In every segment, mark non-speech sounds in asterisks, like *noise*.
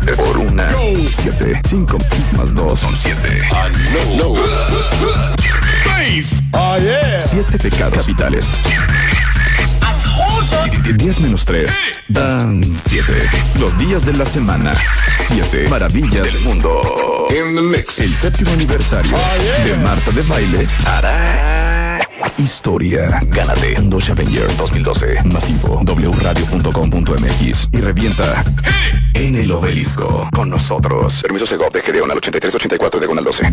7 por 1. 7. 5 más 2 son 7. No, no. 7 pecados capitales. 10 menos 3 dan 7. Los días de la semana. 7 maravillas del mundo. El séptimo aniversario de Marta de Baile hará historia. Gánate Dos Avenger 2012. Más info wradio.com.mx y revienta en el obelisco con nosotros. Permiso Segov de GD1 al 8384 de 12.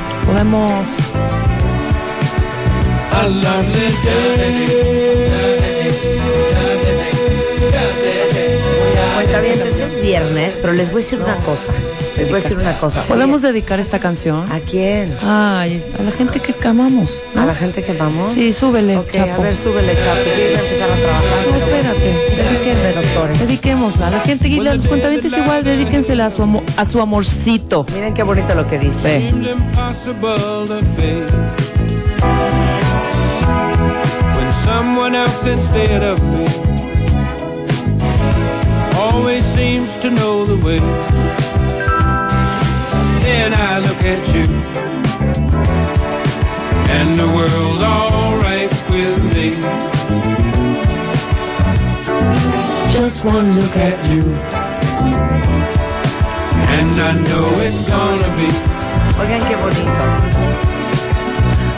podemos. Cuenta bien, es viernes, pero les voy a decir una cosa. Les voy a decir una cosa. ¿Podemos dedicar esta canción? ¿A quién? Ay, a la gente que amamos. ¿no? ¿A la gente que vamos? Sí, súbele, Ok, Chapo. a ver, súbele, Chapo. Yo iba a empezar a trabajar. Dediquémosla. A la gente y a los cuentavientes igual, dedíquensela a su, a su amorcito. Miren qué bonito lo que dice. Someone else instead of me always seems to know the way. Then I look at you, and the world's alright with me. Just one look at you, and I know it's gonna be. Oigan qué bonito.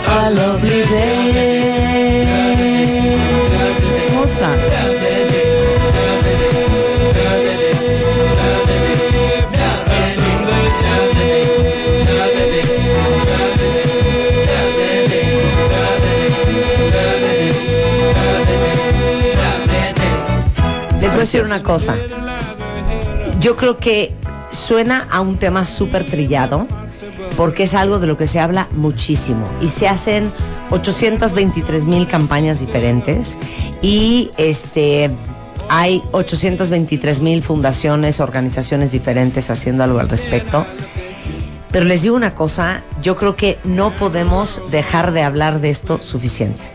A lovely day. Hermosa. Decir una cosa. Yo creo que suena a un tema súper trillado porque es algo de lo que se habla muchísimo y se hacen 823 mil campañas diferentes y este hay 823 mil fundaciones, organizaciones diferentes haciendo algo al respecto. Pero les digo una cosa, yo creo que no podemos dejar de hablar de esto suficiente.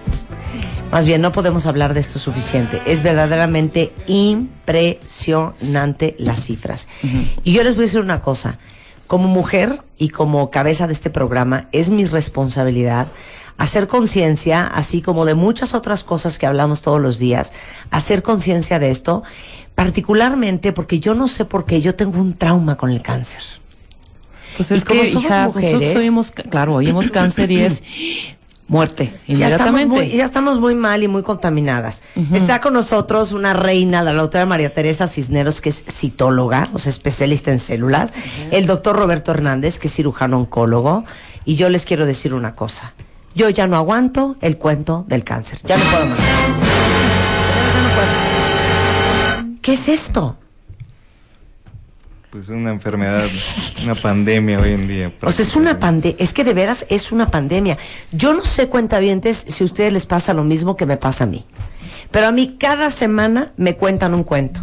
Más bien, no podemos hablar de esto suficiente. Es verdaderamente impresionante las cifras. Y yo les voy a decir una cosa. Como mujer y como cabeza de este programa, es mi responsabilidad hacer conciencia, así como de muchas otras cosas que hablamos todos los días, hacer conciencia de esto, particularmente porque yo no sé por qué yo tengo un trauma con el cáncer. Pues Y es como que, somos hija, mujeres- nosotros oímos, claro, oímos cáncer y es *clears throat* muerte, Ya estamos, muy, ya estamos muy mal y muy contaminadas. Está con nosotros una reina, la doctora María Teresa Cisneros, que es citóloga, o sea, especialista en células. El doctor Roberto Hernández, que es cirujano oncólogo. Y yo les quiero decir una cosa. Yo ya no aguanto el cuento del cáncer. Ya no puedo más. Ya no puedo. ¿Qué es esto? Pues una enfermedad, una pandemia hoy en día. O sea, es una pandemia, es que de veras es una pandemia. Yo no sé, cuentavientes, si a ustedes les pasa lo mismo que me pasa a mí. Pero a mí cada semana me cuentan un cuento.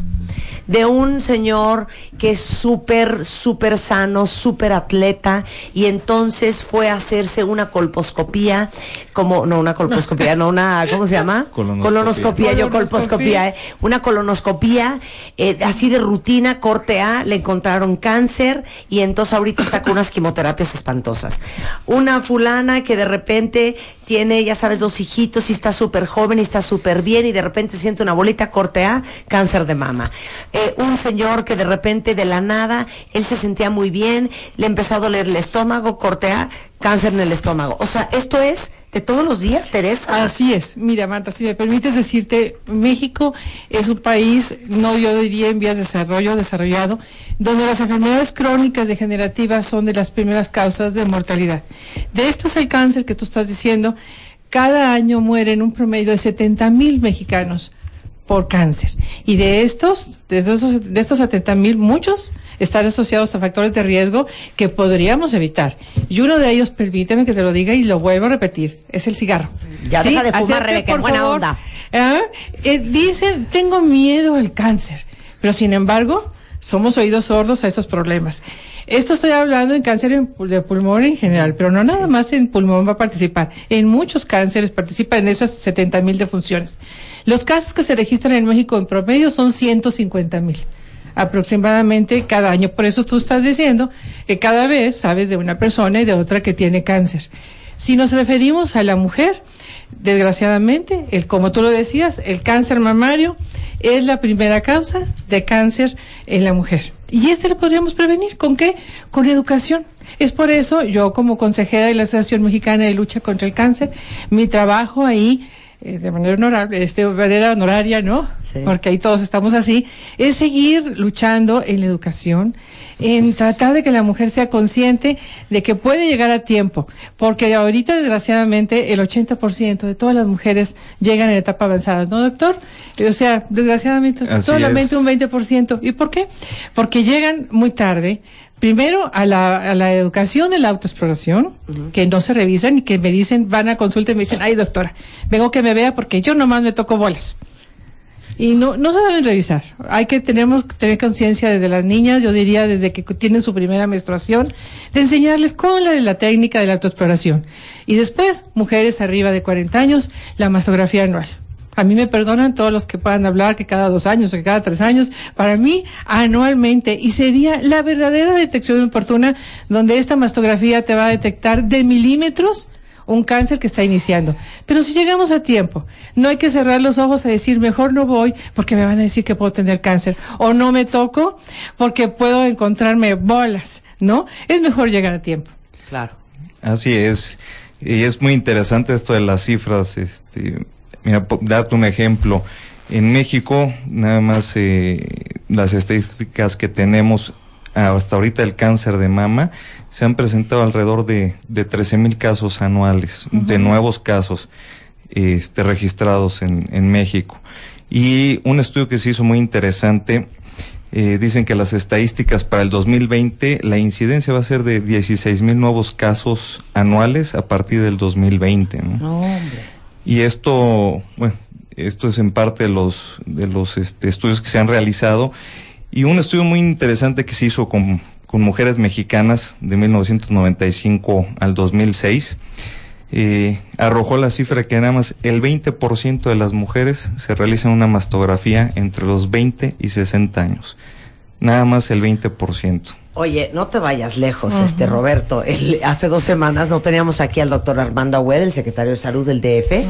De un señor que es súper, súper sano, súper atleta, y entonces fue a hacerse una colposcopía, como, no, una colposcopía, no, una, ¿cómo se llama? Colonoscopía. Colonoscopía, yo colposcopía, ¿eh? una colonoscopía, eh, así de rutina, corte A, le encontraron cáncer, y entonces ahorita está con unas quimioterapias espantosas. Una fulana que de repente tiene, ya sabes, dos hijitos y está súper joven y está súper bien y de repente siente una bolita corte A, cáncer de mama. Eh, un señor que de repente de la nada, él se sentía muy bien, le empezó a doler el estómago, corte A, cáncer en el estómago. O sea, esto es de todos los días, Teresa. Así es. Mira, Marta, si me permites decirte, México es un país, no yo diría en vías de desarrollo, desarrollado, donde las enfermedades crónicas degenerativas son de las primeras causas de mortalidad. De esto es el cáncer que tú estás diciendo. Cada año mueren un promedio de 70 mil mexicanos por cáncer. Y de estos, de estos, de estos 70 mil, muchos están asociados a factores de riesgo que podríamos evitar. Y uno de ellos, permíteme que te lo diga y lo vuelvo a repetir, es el cigarro. Ya deja de fumar, Rebeca, por buena favor. onda. Ah, eh, dicen, tengo miedo al cáncer, pero sin embargo, somos oídos sordos a esos problemas. Esto estoy hablando en cáncer de pulmón en general, pero no nada más en pulmón va a participar. En muchos cánceres participa en esas 70 mil defunciones. Los casos que se registran en México en promedio son 150 mil aproximadamente cada año. Por eso tú estás diciendo que cada vez sabes de una persona y de otra que tiene cáncer. Si nos referimos a la mujer, desgraciadamente, el, como tú lo decías, el cáncer mamario es la primera causa de cáncer en la mujer. Y este lo podríamos prevenir. ¿Con qué? Con educación. Es por eso yo como consejera de la Asociación Mexicana de Lucha contra el Cáncer, mi trabajo ahí eh, de manera honorable, este, de manera honoraria, ¿no? Sí. Porque ahí todos estamos así, es seguir luchando en la educación, en tratar de que la mujer sea consciente de que puede llegar a tiempo, porque ahorita desgraciadamente el 80% de todas las mujeres llegan en etapa avanzada, ¿no, doctor? O sea, desgraciadamente Así solamente es. un 20%. ¿Y por qué? Porque llegan muy tarde. Primero a la, a la educación de la autoexploración, que no se revisan y que me dicen, van a consulta y me dicen, ay doctora, vengo que me vea porque yo nomás me toco bolas. Y no, no se deben revisar. Hay que tenemos tener conciencia desde las niñas, yo diría desde que tienen su primera menstruación, de enseñarles con la, la técnica de la autoexploración. Y después, mujeres arriba de 40 años, la mastografía anual. A mí me perdonan todos los que puedan hablar que cada dos años o que cada tres años. Para mí, anualmente. Y sería la verdadera detección oportuna donde esta mastografía te va a detectar de milímetros un cáncer que está iniciando. Pero si llegamos a tiempo, no hay que cerrar los ojos a decir, mejor no voy porque me van a decir que puedo tener cáncer. O no me toco porque puedo encontrarme bolas, ¿no? Es mejor llegar a tiempo. Claro. Así es. Y es muy interesante esto de las cifras. Este, mira, darte un ejemplo. En México, nada más eh, las estadísticas que tenemos hasta ahorita del cáncer de mama, se han presentado alrededor de, de 13 mil casos anuales, de nuevos casos este, registrados en, en México. Y un estudio que se hizo muy interesante, eh, dicen que las estadísticas para el 2020, la incidencia va a ser de 16 mil nuevos casos anuales a partir del 2020. ¿no? No, hombre. Y esto, bueno, esto es en parte de los, de los este, estudios que se han realizado. Y un estudio muy interesante que se hizo con, con mujeres mexicanas de 1995 al 2006, eh, arrojó la cifra que nada más el 20% de las mujeres se realizan una mastografía entre los 20 y 60 años. Nada más el 20%. Oye, no te vayas lejos, este Roberto. El- hace dos semanas no teníamos aquí al doctor Armando Agüed, el secretario de Salud del DF,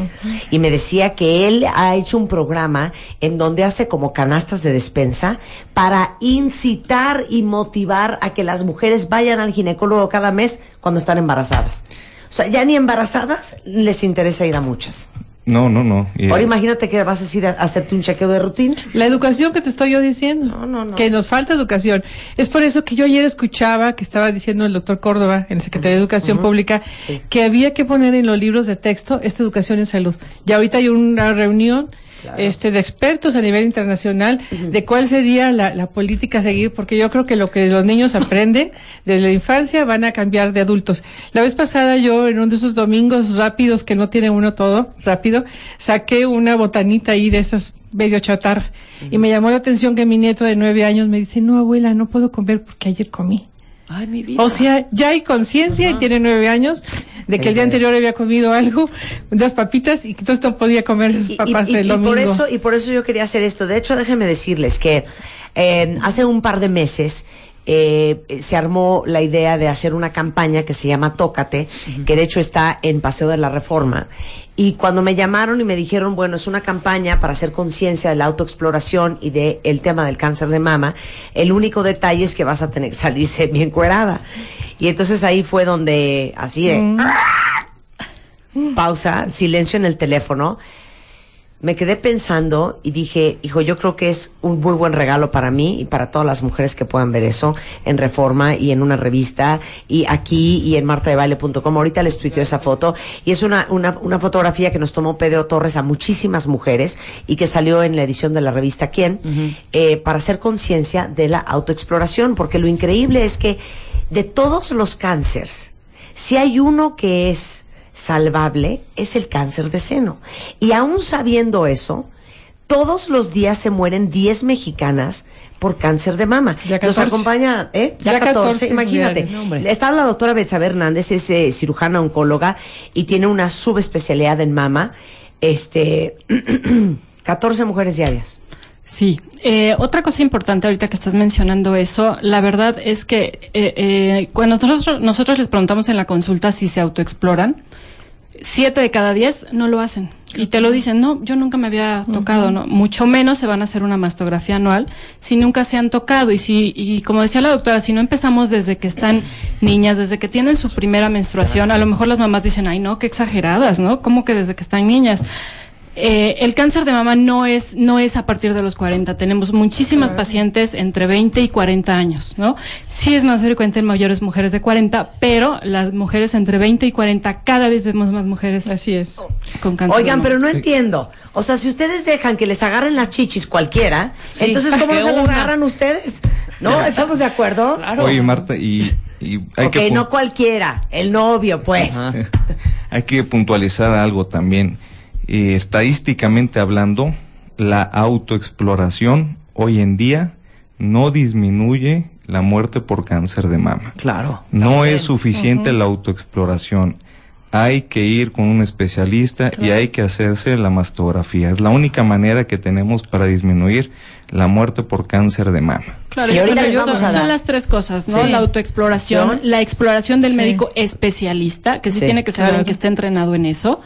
y me decía que él ha hecho un programa en donde hace como canastas de despensa para incitar y motivar a que las mujeres vayan al ginecólogo cada mes cuando están embarazadas. O sea, ya ni embarazadas les interesa ir a muchas. No, no, no. Ahora imagínate que vas a ir a hacerte un chequeo de rutina. La educación que te estoy yo diciendo. No, no, no. Que nos falta educación. Es por eso que yo ayer escuchaba que estaba diciendo el doctor Córdoba, en el Secretario de Educación Pública, que había que poner en los libros de texto esta educación en salud. Y ahorita hay una reunión este, de expertos a nivel internacional de cuál sería la, la política a seguir, porque yo creo que lo que los niños *laughs* aprenden desde la infancia van a cambiar de adultos. La vez pasada yo, en uno de esos domingos rápidos que no tiene uno todo rápido, saqué una botanita ahí de esas medio chatar y me llamó la atención que mi nieto de nueve años me dice, no abuela, no puedo comer porque ayer comí. Ay, mi vida. O sea, ya hay conciencia y tiene nueve años de que el día anterior había comido algo, unas papitas y que entonces no podía comer Y- papas y, y- el y domingo. por eso y por eso yo quería hacer esto. De hecho, déjenme decirles que eh, hace un par de meses eh, se armó la idea de hacer una campaña que se llama Tócate, que de hecho está en Paseo de la Reforma. Y cuando me llamaron y me dijeron, bueno, es una campaña para hacer conciencia de la autoexploración y del el tema del cáncer de mama, el único detalle es que vas a tener que salirse *laughs* bien cuerada. Y entonces ahí fue donde, así de, pausa, silencio en el teléfono. Me quedé pensando y dije, hijo, yo creo que es un muy buen regalo para mí y para todas las mujeres que puedan ver eso en Reforma y en una revista y aquí y en martadebaile.com. Ahorita les tuiteo esa foto y es una, una, una fotografía que nos tomó Pedro Torres a muchísimas mujeres y que salió en la edición de la revista Quién eh, para hacer conciencia de la autoexploración, porque lo increíble es que de todos los cánceres, si hay uno que es salvable, es el cáncer de seno. Y aún sabiendo eso, todos los días se mueren 10 mexicanas por cáncer de mama. Ya Nos 14. acompaña, ¿eh? Ya, Ya 14, 14 imagínate. Está la doctora Betsabe Hernández, es eh, cirujana oncóloga y tiene una subespecialidad en mama. Este, *clears throat* 14 mujeres diarias. Sí, eh, otra cosa importante ahorita que estás mencionando eso, la verdad es que eh, eh, cuando nosotros, nosotros les preguntamos en la consulta si se autoexploran, siete de cada diez no lo hacen. Y te lo dicen, no, yo nunca me había tocado, ¿no? Mucho menos se van a hacer una mastografía anual si nunca se han tocado. Y si, y como decía la doctora, si no empezamos desde que están niñas, desde que tienen su primera menstruación, a lo mejor las mamás dicen, ay, no, qué exageradas, ¿no? ¿Cómo que desde que están niñas? Eh, el cáncer de mama no es, no es a partir de los 40. Tenemos muchísimas pacientes entre 20 y 40 años, ¿no? Sí es más frecuente en mayores mujeres de 40, pero las mujeres entre 20 y 40 cada vez vemos más mujeres Así es. con cáncer. de Oigan, mama. pero no entiendo. O sea, si ustedes dejan que les agarren las chichis cualquiera, Sí, entonces ¿cómo no se las agarran ustedes? ¿No? ¿Estamos de acuerdo? Oye, Marta, y, y hay ok, que... no cualquiera, el novio, pues. hay que puntualizar algo también. Eh, estadísticamente hablando, la autoexploración hoy en día no disminuye la muerte por cáncer de mama. Claro. No es suficiente la autoexploración. Hay que ir con un especialista y hay que hacerse la mastografía. Es la única manera que tenemos para disminuir la muerte por cáncer de mama. Claro, Y ahorita les vamos a son dar. las tres cosas, ¿no? Sí. La autoexploración, la exploración del Sí. médico especialista, que sí, Sí, tiene que ser alguien claro. que esté entrenado en eso,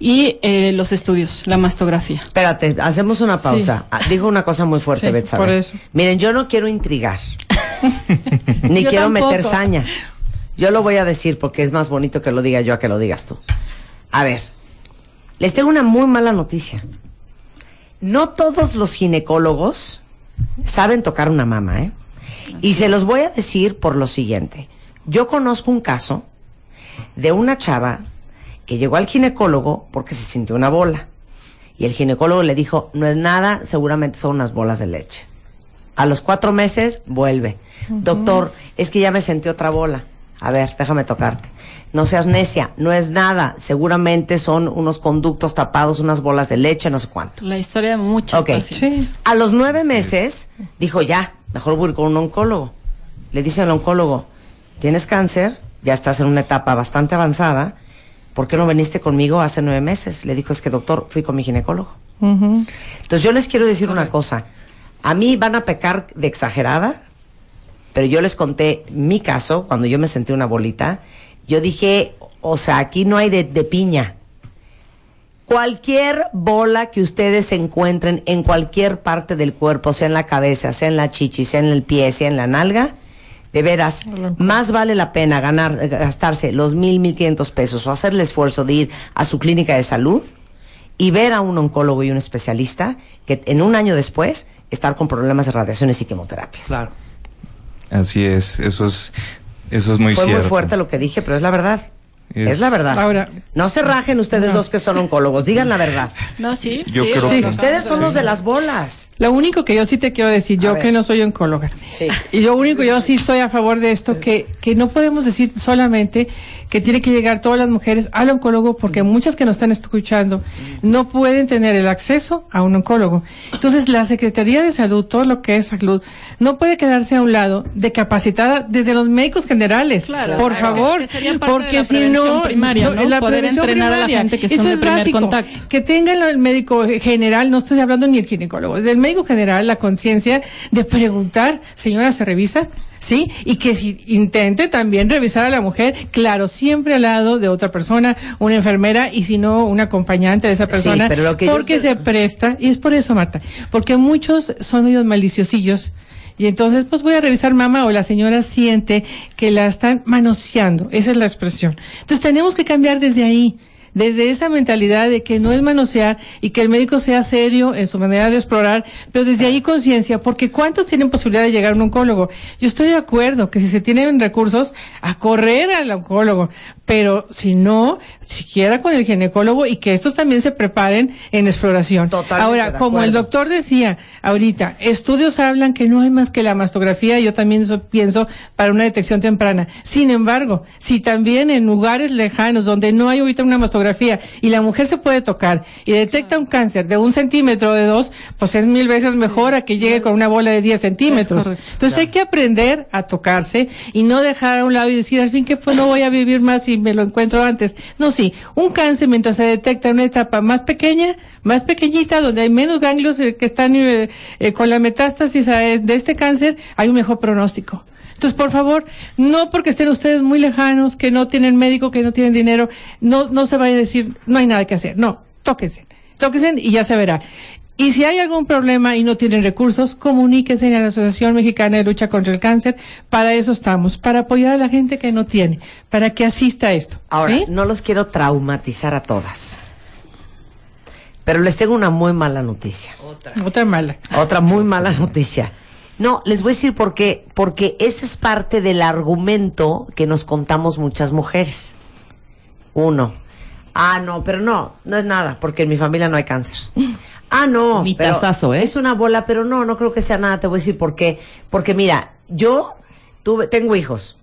y eh, los estudios, la mastografía. Espérate, hacemos una pausa. Ah, Digo una cosa muy fuerte, Sí, Betsabe. por eso. Miren, yo no quiero intrigar, *laughs* ni Yo quiero meter saña. Yo lo voy a decir porque es más bonito que lo diga yo a que lo digas tú. A ver, les tengo una muy mala noticia. No todos los ginecólogos saben tocar una mama, ¿eh? Y se los voy a decir por lo siguiente. Yo conozco un caso de una chava que llegó al ginecólogo porque se sintió una bola. Y el ginecólogo le dijo, no es nada, seguramente son unas bolas de leche. A los cuatro meses vuelve. Doctor, es que ya me sentí otra bola. A ver, déjame tocarte. No seas necia, no es nada. Seguramente son unos conductos tapados, unas bolas de leche, no sé cuánto. La historia de muchas Ok. pacientes. Sí. A los nueve meses dijo, ya, mejor voy con un oncólogo. Le dice al oncólogo, tienes cáncer, ya estás en una etapa bastante avanzada, ¿por qué no viniste conmigo hace nueve meses? Le dijo, es que doctor, fui con mi ginecólogo. Entonces yo les quiero decir una cosa. A mí van a pecar de exagerada, pero yo les conté mi caso, cuando yo me sentí una bolita, yo dije, o sea, aquí no hay de, de piña. Cualquier bola que ustedes encuentren en cualquier parte del cuerpo, sea en la cabeza, sea en la chichi, sea en el pie, sea en la nalga, de veras, más vale la pena ganar, eh, gastarse los mil, mil quinientos pesos o hacer el esfuerzo de ir a su clínica de salud y ver a un oncólogo y un especialista que en un año después estar con problemas de radiaciones y quimioterapias. Claro. Así es, eso es, eso es muy Fue cierto. muy fuerte lo que dije, pero es la verdad. Es, la verdad. Ahora- no se rajen ustedes dos que son oncólogos, digan la verdad. No, sí. Yo sí, creo que- Ustedes son los de las bolas. Lo único que yo sí te quiero decir, yo que no soy oncóloga, Sí. y lo único yo sí estoy a favor de esto, que, que no podemos decir solamente que tiene que llegar todas las mujeres al oncólogo, porque muchas que nos están escuchando no pueden tener el acceso a un oncólogo. Entonces, la Secretaría de Salud, todo lo que es salud, no puede quedarse a un lado de capacitar a- desde los médicos generales, Claro, por claro, favor, porque si prevención primaria, ¿no? la Poder prevención entrenar a la gente que eso son de es primer básico, contacto. que tenga el- médico general, no estoy hablando ni el ginecólogo, del médico general la conciencia de preguntar, señora, ¿se revisa? ¿Sí? Y que si intente también revisar a la mujer, claro, siempre al lado de otra persona, una enfermera y si no, un acompañante de esa Sí, persona, pero lo que porque se presta, y es por eso, Marta, porque muchos son medios maliciosillos. Y entonces, pues voy a revisar mamá o la señora siente que la están manoseando. Esa es la expresión. Entonces tenemos que cambiar desde ahí desde esa mentalidad de que no es manosear y que el médico sea serio en su manera de explorar, pero desde ahí conciencia, porque ¿cuántos tienen posibilidad de llegar a un oncólogo? Yo estoy de acuerdo que si se tienen recursos, a correr al oncólogo, pero si no, siquiera con el ginecólogo y que estos también se preparen en exploración. Totalmente Ahora, como el doctor decía ahorita, estudios hablan que no hay más que la mastografía, yo también eso pienso, para una detección temprana. Sin embargo, si también en lugares lejanos donde no hay ahorita una mastografía y la mujer se puede tocar y detecta un cáncer de un centímetro o de dos, pues es mil veces mejor a que llegue con una bola de 10 centímetros. Entonces hay que aprender a tocarse y no dejar a un lado y decir al fin que pues no voy a vivir más si me lo encuentro antes. No, sí, un cáncer mientras se detecta en una etapa más pequeña, más pequeñita, donde hay menos ganglios eh, que están eh, eh, con la metástasis de este cáncer, hay un mejor pronóstico. Entonces, por favor, no porque estén ustedes muy lejanos, que no tienen médico, que no tienen dinero, no, no se vaya a decir, no hay nada que hacer. No, tóquense, tóquense y ya se verá. Y si hay algún problema y no tienen recursos, comuníquense a la Asociación Mexicana de Lucha contra el Cáncer. Para eso estamos, para apoyar a la gente que no tiene, para que asista a esto. Ahora, ¿sí? no los quiero traumatizar a todas. Pero les tengo una muy mala noticia. Otra mala. Otra muy mala noticia. No, les voy a decir por qué. Porque ese es parte del argumento que nos contamos muchas mujeres. Uno. Ah, no, pero no, no es nada, porque en mi familia no hay cáncer. Ah, no. Mi pero tazazo, ¿eh? Es una bola, pero no, no creo que sea nada. Te voy a decir por qué. Porque mira, yo tuve, tengo hijos.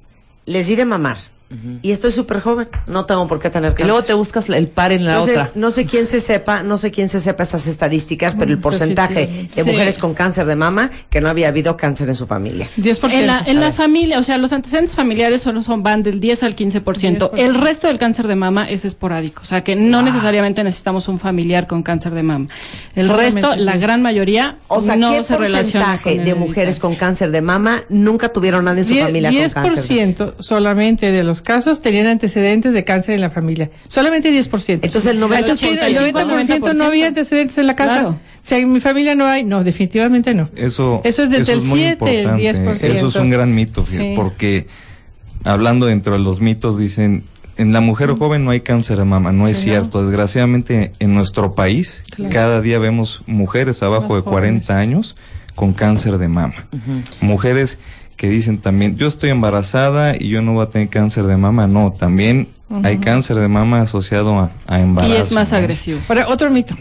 Les di de mamar. Y estoy súper joven. No tengo por qué tener Y cáncer. luego te buscas el par en la Entonces, otra. no sé quién se sepa, no sé quién se sepa esas estadísticas, pero el porcentaje de. Sí. mujeres con cáncer de mama que no había habido cáncer en su familia. 10%. En la, en la familia, o sea, los antecedentes familiares solo son van del 10 al 15%. 10%. El resto del cáncer de mama es esporádico, o sea, que no necesariamente necesitamos un familiar con cáncer de mama. El resto, la gran mayoría, O sea, no ¿qué se relaciona porcentaje de mujeres cáncer. con cáncer de mama nunca tuvieron nadie en su familia con cáncer? de- 10% solamente de los casos tenían antecedentes de cáncer en la familia. Solamente 10%. Entonces, el 90%, Eso quiere- el 90% no había antecedentes en la casa. Claro. Si en mi familia no hay, no, definitivamente no. Eso, Eso es desde el muy 7, el importante. 10%. Eso es un gran mito, Sí. porque hablando dentro de los mitos dicen, en la mujer joven no hay cáncer de mama, no es cierto. Desgraciadamente en nuestro país Claro. cada día vemos mujeres abajo Más de 40 jóvenes. años con cáncer de mama. Mujeres que dicen también, yo estoy embarazada y yo no voy a tener cáncer de mama. No, también hay cáncer de mama asociado a, a embarazo. Y es más ¿no? agresivo. Ahora, otro mito.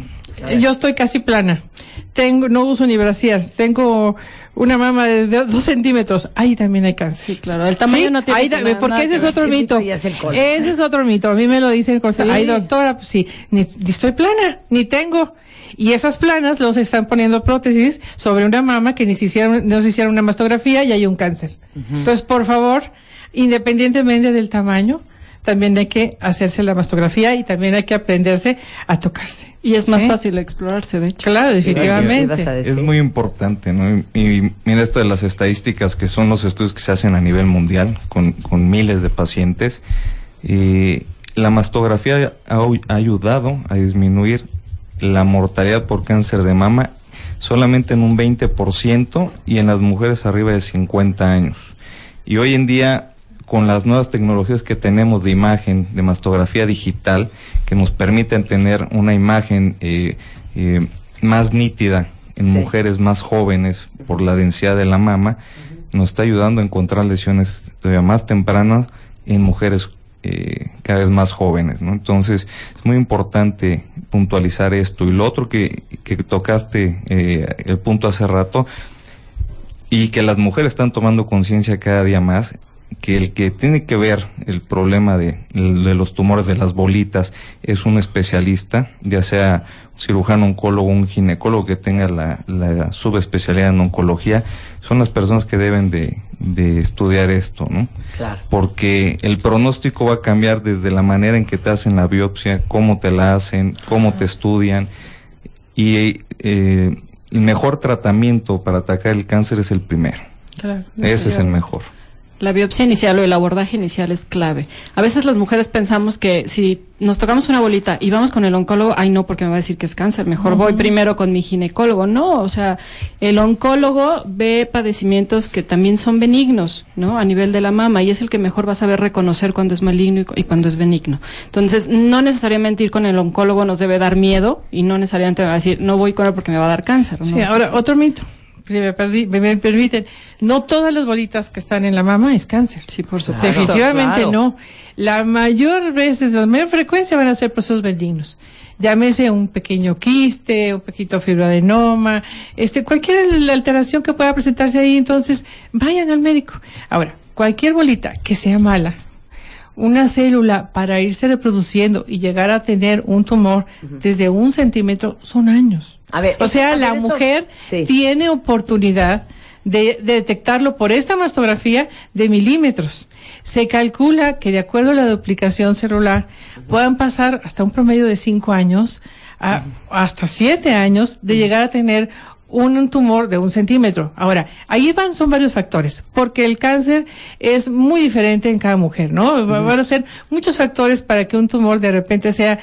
Yo estoy casi plana. Tengo, no uso ni brasier. Tengo una mama de do- dos centímetros. Ahí también hay cáncer. Sí, claro, el tamaño Sí, no tiene ahí nada- porque nada ese es otro Sí, mito. es. Ese es otro mito. A mí me lo dicen Sí. ay doctora, pues sí, ni, ni estoy plana, ni tengo. Y esas planas los están poniendo prótesis sobre una mama que ni se hicieron, no se hicieron una mastografía y hay un cáncer. Entonces, por favor, independientemente del tamaño, también hay que hacerse la mastografía y también hay que aprenderse a tocarse. Y es más ¿Sí? fácil explorarse, de hecho. Claro, ¿Qué ibas a definitivamente. Es muy importante, ¿no? Y, y mira esto de las estadísticas que son los estudios que se hacen a nivel mundial con, con miles de pacientes. Y la mastografía ha ayudado a disminuir la mortalidad por cáncer de mama solamente en un 20% y en las mujeres arriba de 50 años. Y hoy en día, con las nuevas tecnologías que tenemos de imagen, de mastografía digital, que nos permiten tener una imagen eh, eh, más nítida en Sí. mujeres más jóvenes por la densidad de la mama, nos está ayudando a encontrar lesiones todavía más tempranas en mujeres eh, cada vez más jóvenes, ¿no? Entonces, es muy importante puntualizar esto. Y lo otro que, que tocaste eh, el punto hace rato, y que las mujeres están tomando conciencia cada día más, que el que tiene que ver el problema de, de los tumores de las bolitas es un especialista, ya sea un cirujano oncólogo, un ginecólogo que tenga la, la subespecialidad en oncología, son las personas que deben de, de estudiar esto, ¿no? Claro. Porque el pronóstico va a cambiar desde la manera en que te hacen la biopsia, cómo te la hacen, cómo te estudian y eh, el mejor tratamiento para atacar el cáncer es el primero. Claro. Ese es el mejor. La biopsia inicial o el abordaje inicial es clave. A veces las mujeres pensamos que si nos tocamos una bolita y vamos con el oncólogo, ay no, porque me va a decir que es cáncer, mejor voy primero con mi ginecólogo. No, o sea, el oncólogo ve padecimientos que también son benignos, ¿no? A nivel de la mama y es el que mejor va a saber reconocer cuando es maligno y, cu- y cuando es benigno. Entonces, no necesariamente ir con el oncólogo nos debe dar miedo y no necesariamente me va a decir, no voy con él porque me va a dar cáncer. Sí, ahora otro mito. Si me, perdí- me- me permiten, no todas las bolitas que están en la mama es cáncer. Sí, por supuesto. Definitivamente claro. no. La mayor veces, la mayor frecuencia van a ser procesos benignos. Llámese un pequeño quiste, un pequeño fibroadenoma, este, cualquier alteración que pueda presentarse ahí, entonces vayan al médico. Ahora, cualquier bolita que sea mala, una célula para irse reproduciendo y llegar a tener un tumor desde un centímetro son años. A ver, o sea, la eso- mujer sí. tiene oportunidad de, de detectarlo por esta mastografía de milímetros. Se calcula que de acuerdo a la duplicación celular puedan pasar hasta un promedio de cinco años a- hasta siete años de llegar a tener un tumor de un centímetro. Ahora, ahí van, son varios factores, porque el cáncer es muy diferente en cada mujer, ¿no? Va- Van a ser muchos factores para que un tumor de repente sea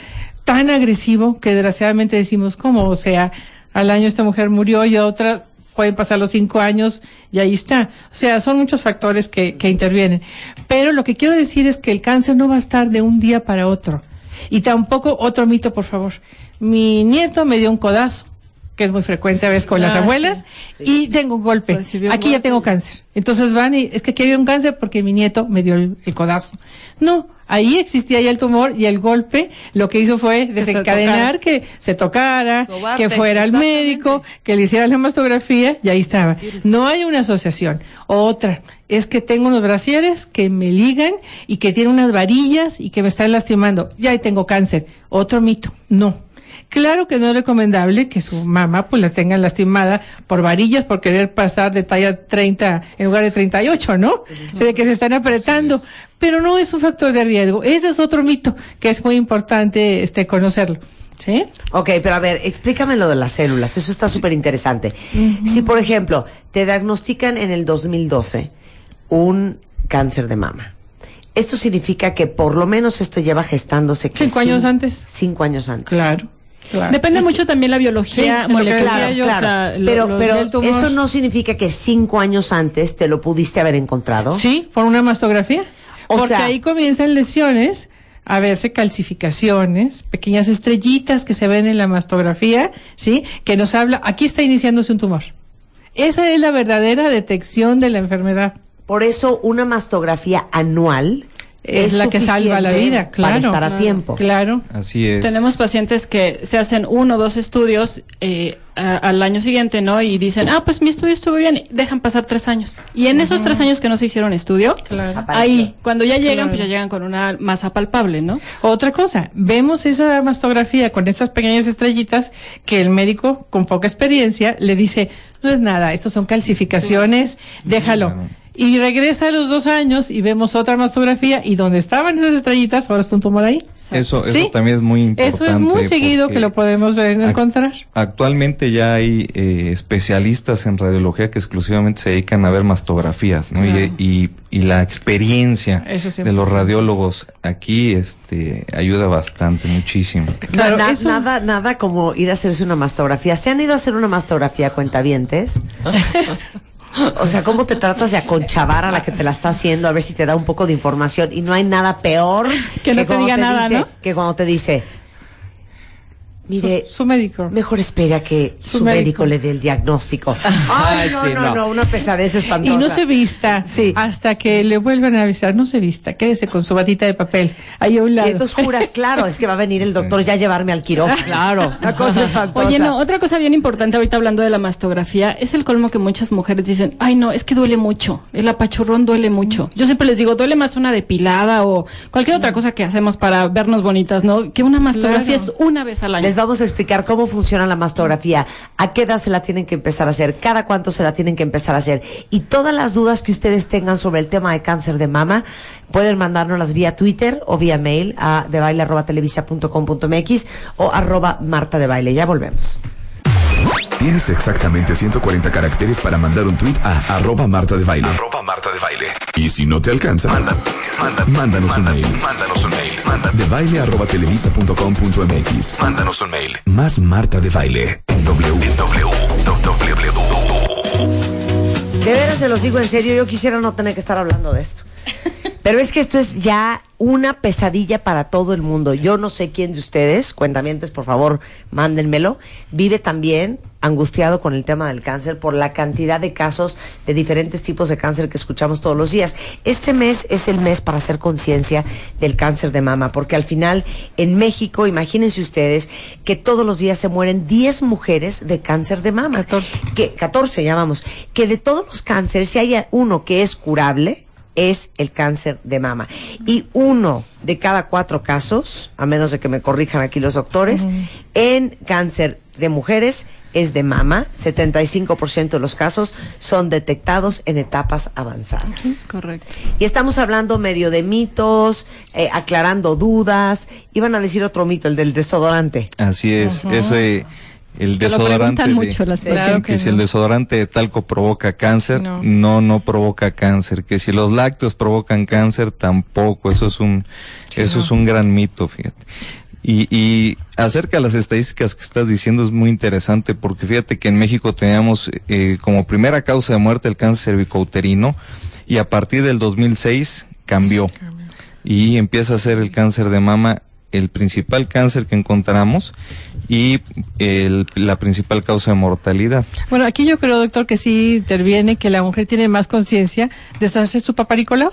tan agresivo que desgraciadamente decimos, ¿cómo? O sea, al año esta mujer murió y a otra pueden pasar los cinco años y ahí está. O sea, son muchos factores que, que intervienen. Pero lo que quiero decir es que el cáncer no va a estar de un día para otro. Y tampoco, otro mito, por favor. Mi nieto me dio un codazo, que es muy frecuente a veces con las Ah, abuelas, y tengo un golpe. Aquí ya tengo cáncer. Entonces van y es que aquí había un cáncer porque mi nieto me dio el, el codazo. No, ahí existía ya el tumor y el golpe lo que hizo fue desencadenar que se tocara, Sobarte, que fuera al médico, que le hiciera la mastografía y ahí estaba. No hay una asociación. Otra es que tengo unos brasieres que me ligan y que tienen unas varillas y que me están lastimando. Ya ahí tengo cáncer. Otro mito. No. Claro que no es recomendable que su mamá pues la tenga lastimada por varillas por querer pasar de talla 30 en lugar de 38, ¿no? De que se están apretando. Pero no es un factor de riesgo. Ese es otro mito que es muy importante este conocerlo. ¿Sí? Ok, pero a ver, explícame lo de las células, eso está súper interesante. Si, por ejemplo, te diagnostican en el 2012 un cáncer de mama, esto significa que por lo menos esto lleva gestándose Cinco años antes. Cinco años antes. Claro. Claro. Depende mucho también la biología Sí, molecular. yo. o sea, Claro, lo- pero, lo- pero tumor. eso no significa que cinco años antes te lo pudiste haber encontrado. Sí, por una mastografía. O Porque sea- ahí comienzan lesiones, a verse calcificaciones, pequeñas estrellitas que se ven en la mastografía, ¿sí? Que nos habla, aquí está iniciándose un tumor. Esa es la verdadera detección de la enfermedad. Por eso una mastografía anual Es, la que salva la vida, claro. Para estar a claro, tiempo. Claro. Así es. Tenemos pacientes que se hacen uno o dos estudios eh, a- al año siguiente, ¿no? Y dicen, ah, pues mi estudio estuvo bien, y dejan pasar tres años. Y en esos tres años que no se hicieron estudio, Claro. ahí, cuando ya llegan, Claro. pues ya llegan con una masa palpable, ¿no? Otra cosa, vemos esa mastografía con esas pequeñas estrellitas que el médico con poca experiencia le dice, no es nada, estos son calcificaciones, déjalo. Claro. Y regresa a los dos años y vemos otra mastografía y donde estaban esas estrellitas, ahora está un tumor ahí. Eso, eso también es muy importante. Eso es muy seguido que lo podemos ver, encontrar. Actualmente ya hay eh, especialistas en radiología que exclusivamente se dedican a ver mastografías, ¿no? Y, y, y la experiencia sí. de los radiólogos aquí este, ayuda bastante, muchísimo. Claro, Na- eso- Nada, nada como ir a hacerse una mastografía. ¿Se han ido a hacer una mastografía cuentavientes? *laughs* O sea, ¿cómo te tratas de aconchavar a la que te la está haciendo a ver si te da un poco de información? Y no hay nada peor Que no te cuando diga nada, dice, ¿no? Que cuando te dice, Mire, su, su médico. Mejor espera que su, Su médico. médico. le dé el diagnóstico. *laughs* Ay, no, sí, no, no. no, una pesadez espantosa. Y no se vista Sí. hasta que le vuelvan a avisar. No se vista, quédese con su batita de papel ahí a un Y lado. entonces juras, claro, es que va a venir el doctor ya a llevarme al quirófano. *laughs* Claro. Una cosa espantosa. Oye, no, otra cosa bien importante ahorita hablando de la mastografía, es el colmo que muchas mujeres dicen, ay no, es que duele mucho, el apachurrón duele mucho. Yo siempre les digo, duele más una depilada o cualquier otra cosa que hacemos para vernos bonitas, ¿no? Que una mastografía Claro. es una vez al año. Les vamos a explicar cómo funciona la mastografía, a qué edad se la tienen que empezar a hacer, cada cuánto se la tienen que empezar a hacer. Y todas las dudas que ustedes tengan sobre el tema de cáncer de mama, pueden mandárnoslas vía Twitter o vía mail a debaile.televisa.com.mx o arroba Marta de Baile. Ya volvemos. Tienes exactamente 140 caracteres para mandar un tweet a arroba Marta de Baile. Arroba Marta de Baile. Y si no te alcanza, mándanos un mail. Mándanos un mail. De baile arroba televisa punto com punto MX. Mándanos un mail. Más Marta de Baile. En W. En W. De veras se los digo en serio, yo quisiera no tener que estar hablando de esto. Pero es que esto es ya una pesadilla para todo el mundo. Yo no sé quién de ustedes, cuentamientos, por favor, mándenmelo, vive también angustiado con el tema del cáncer por la cantidad de casos de diferentes tipos de cáncer que escuchamos todos los días. Este mes es el mes para hacer conciencia del cáncer de mama, porque al final en México, imagínense ustedes que todos los días se mueren 10 mujeres de cáncer de mama. 14. Que, 14 llamamos. Que de todos los cánceres, si hay uno que es curable, es el cáncer de mama. Y uno de cada cuatro casos, a menos de que me corrijan aquí los doctores, en cáncer de mujeres es de mama. 75% de los casos son detectados en etapas avanzadas. Correcto. Y estamos hablando medio de mitos, eh, aclarando dudas. Iban a decir otro mito, el del desodorante. Así es, ese el desodorante preguntan de- mucho las que personas. que si el desodorante de talco provoca cáncer, No. no. no, provoca cáncer, que si los lácteos provocan cáncer, tampoco, eso es un eso es un gran mito, fíjate. Y, y acerca de las estadísticas que estás diciendo es muy interesante porque fíjate que en México teníamos eh, como primera causa de muerte el cáncer cervicouterino y a partir del 2006 cambió y empieza a ser el cáncer de mama el principal cáncer que encontramos y el- la principal causa de mortalidad. Bueno, aquí yo creo, doctor, que sí interviene que la mujer tiene más conciencia de hacer su papá Nicolau.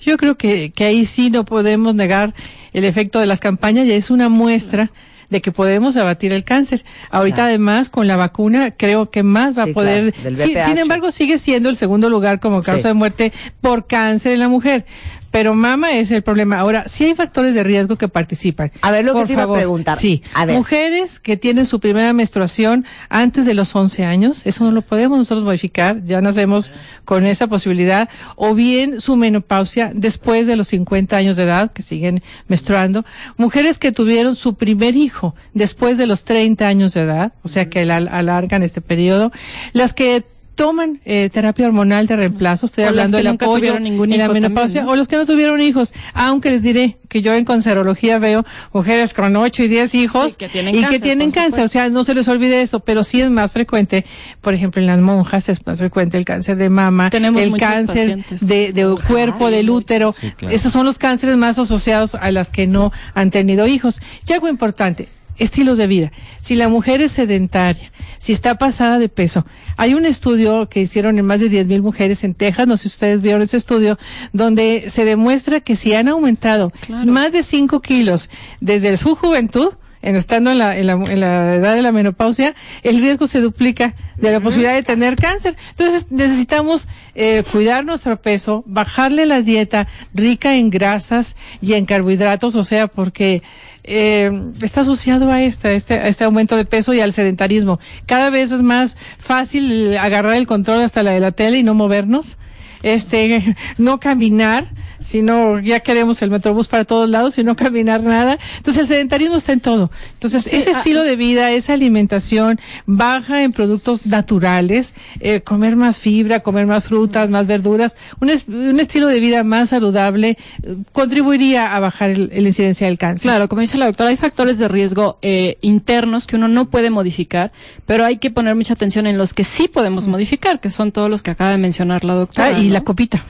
Yo creo que, que ahí sí no podemos negar el efecto de las campañas y es una muestra de que podemos abatir el cáncer. Ahorita Claro. además con la vacuna creo que más va Sí, a poder. claro, Sí, sin embargo sigue siendo el segundo lugar como causa Sí. de muerte por cáncer en la mujer. Pero mama es el problema. Ahora, sí hay factores de riesgo que participan. A ver, lo que te iba a favor. preguntar. Sí. A ver. Mujeres que tienen su primera menstruación antes de los 11 años, eso no lo podemos nosotros modificar, ya nacemos con esa posibilidad, o bien su menopausia después de los 50 años de edad, que siguen menstruando. Mujeres que tuvieron su primer hijo después de los 30 años de edad, o sea que al- alargan este periodo. Las que toman eh, terapia hormonal de reemplazo, estoy O hablando del apoyo tuvieron ningún en la hijo menopausia, también, ¿no? o los que no tuvieron hijos, aunque les diré que yo en conserología veo mujeres con 8 y 10 hijos Sí, que tienen y que tienen cáncer, o sea, no se les olvide eso, pero sí es más frecuente, por ejemplo, en las monjas es más frecuente el cáncer de mama, Tenemos el cáncer pacientes. de, de cuerpo, del útero, Sí, claro. esos son los cánceres más asociados a las que no han tenido hijos. Y algo importante, estilos de vida. Si la mujer es sedentaria, si está pasada de peso, hay un estudio que hicieron en más de 10 mil mujeres en Texas, no sé si ustedes vieron ese estudio, donde se demuestra que si han aumentado Claro. más de 5 kilos desde su juventud, en estando en la, en, la, en la edad de la menopausia, el riesgo se duplica de la posibilidad de tener cáncer. Entonces necesitamos eh, cuidar nuestro peso, bajarle la dieta rica en grasas y en carbohidratos, o sea, porque eh, está asociado a este, a este, este aumento de peso y al sedentarismo. Cada vez es más fácil agarrar el control hasta la de la tele y no movernos este, *laughs* no caminar, sino ya queremos el metrobús para todos lados y no caminar nada. Entonces el sedentarismo está en todo. Entonces Sí, ese ah, estilo de vida, esa alimentación baja en productos naturales, eh, comer más fibra, comer más frutas, más verduras, un, es- un estilo de vida más saludable eh, contribuiría a bajar el, el incidencia del cáncer. Claro, como dice la doctora, hay factores de riesgo eh, internos que uno no puede modificar, pero hay que poner mucha atención en los que sí podemos modificar, que son todos los que acaba de mencionar la doctora. Ah, y ¿no? la copita.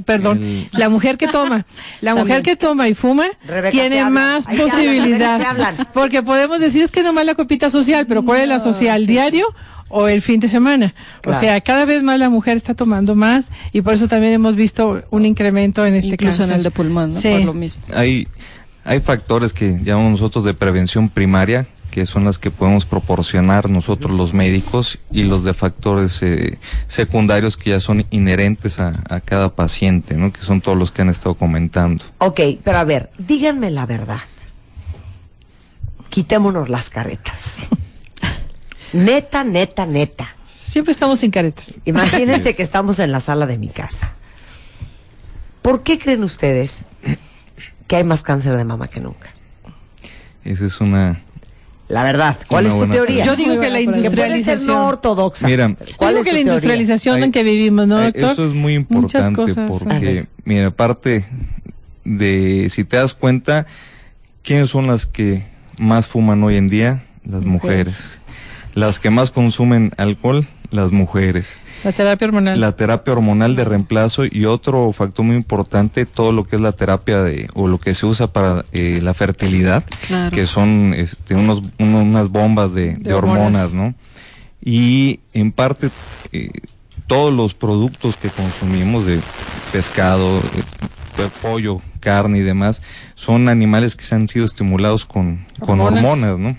Perdón, El- la mujer que toma, la mujer que toma y fuma Rebeca, tiene más Ahí te hablan, posibilidad. Rebeca, te hablan. Porque podemos decir es que nomás la copita social, pero ¿cuál es la social? ¿Diario o el fin de semana? Claro. O sea, cada vez más la mujer está tomando más y por eso también hemos visto un incremento en este Incluso en cáncer. el de pulmón, ¿no? Sí. Por lo mismo. hay, hay factores que llamamos nosotros de prevención primaria, que son las que podemos proporcionar nosotros los médicos, y los de factores eh, secundarios que ya son inherentes a, a cada paciente, ¿no? que son todos los que han estado comentando. Ok, pero a ver, díganme la verdad. Quitémonos las caretas. *laughs* Neta, neta, neta. Siempre estamos sin caretas. Imagínense que estamos en la sala de mi casa. ¿Por qué creen ustedes que hay más cáncer de mama que nunca? Esa es una... La verdad, ¿cuál es tu teoría? Yo digo que la que industrialización. no ortodoxa. Mira, ¿Cuál es que la industrialización en que vivimos, ¿no, doctor? Eso es muy Muchas importante cosas. porque, mira, aparte de, si te das cuenta, ¿quiénes son las que más fuman hoy en día? Las mujeres. Las que más consumen alcohol, las mujeres. La terapia hormonal. La terapia hormonal de reemplazo y otro factor muy importante, todo lo que es la terapia de, o lo que se usa para eh, la fertilidad, Claro. que son este, unos, uno- unas bombas de, de hormonas. hormonas, ¿no? Y en parte, eh, todos los productos que consumimos de pescado, eh, de pollo, carne y demás, son animales que se han sido estimulados con, con Hormonas. hormonas, ¿no?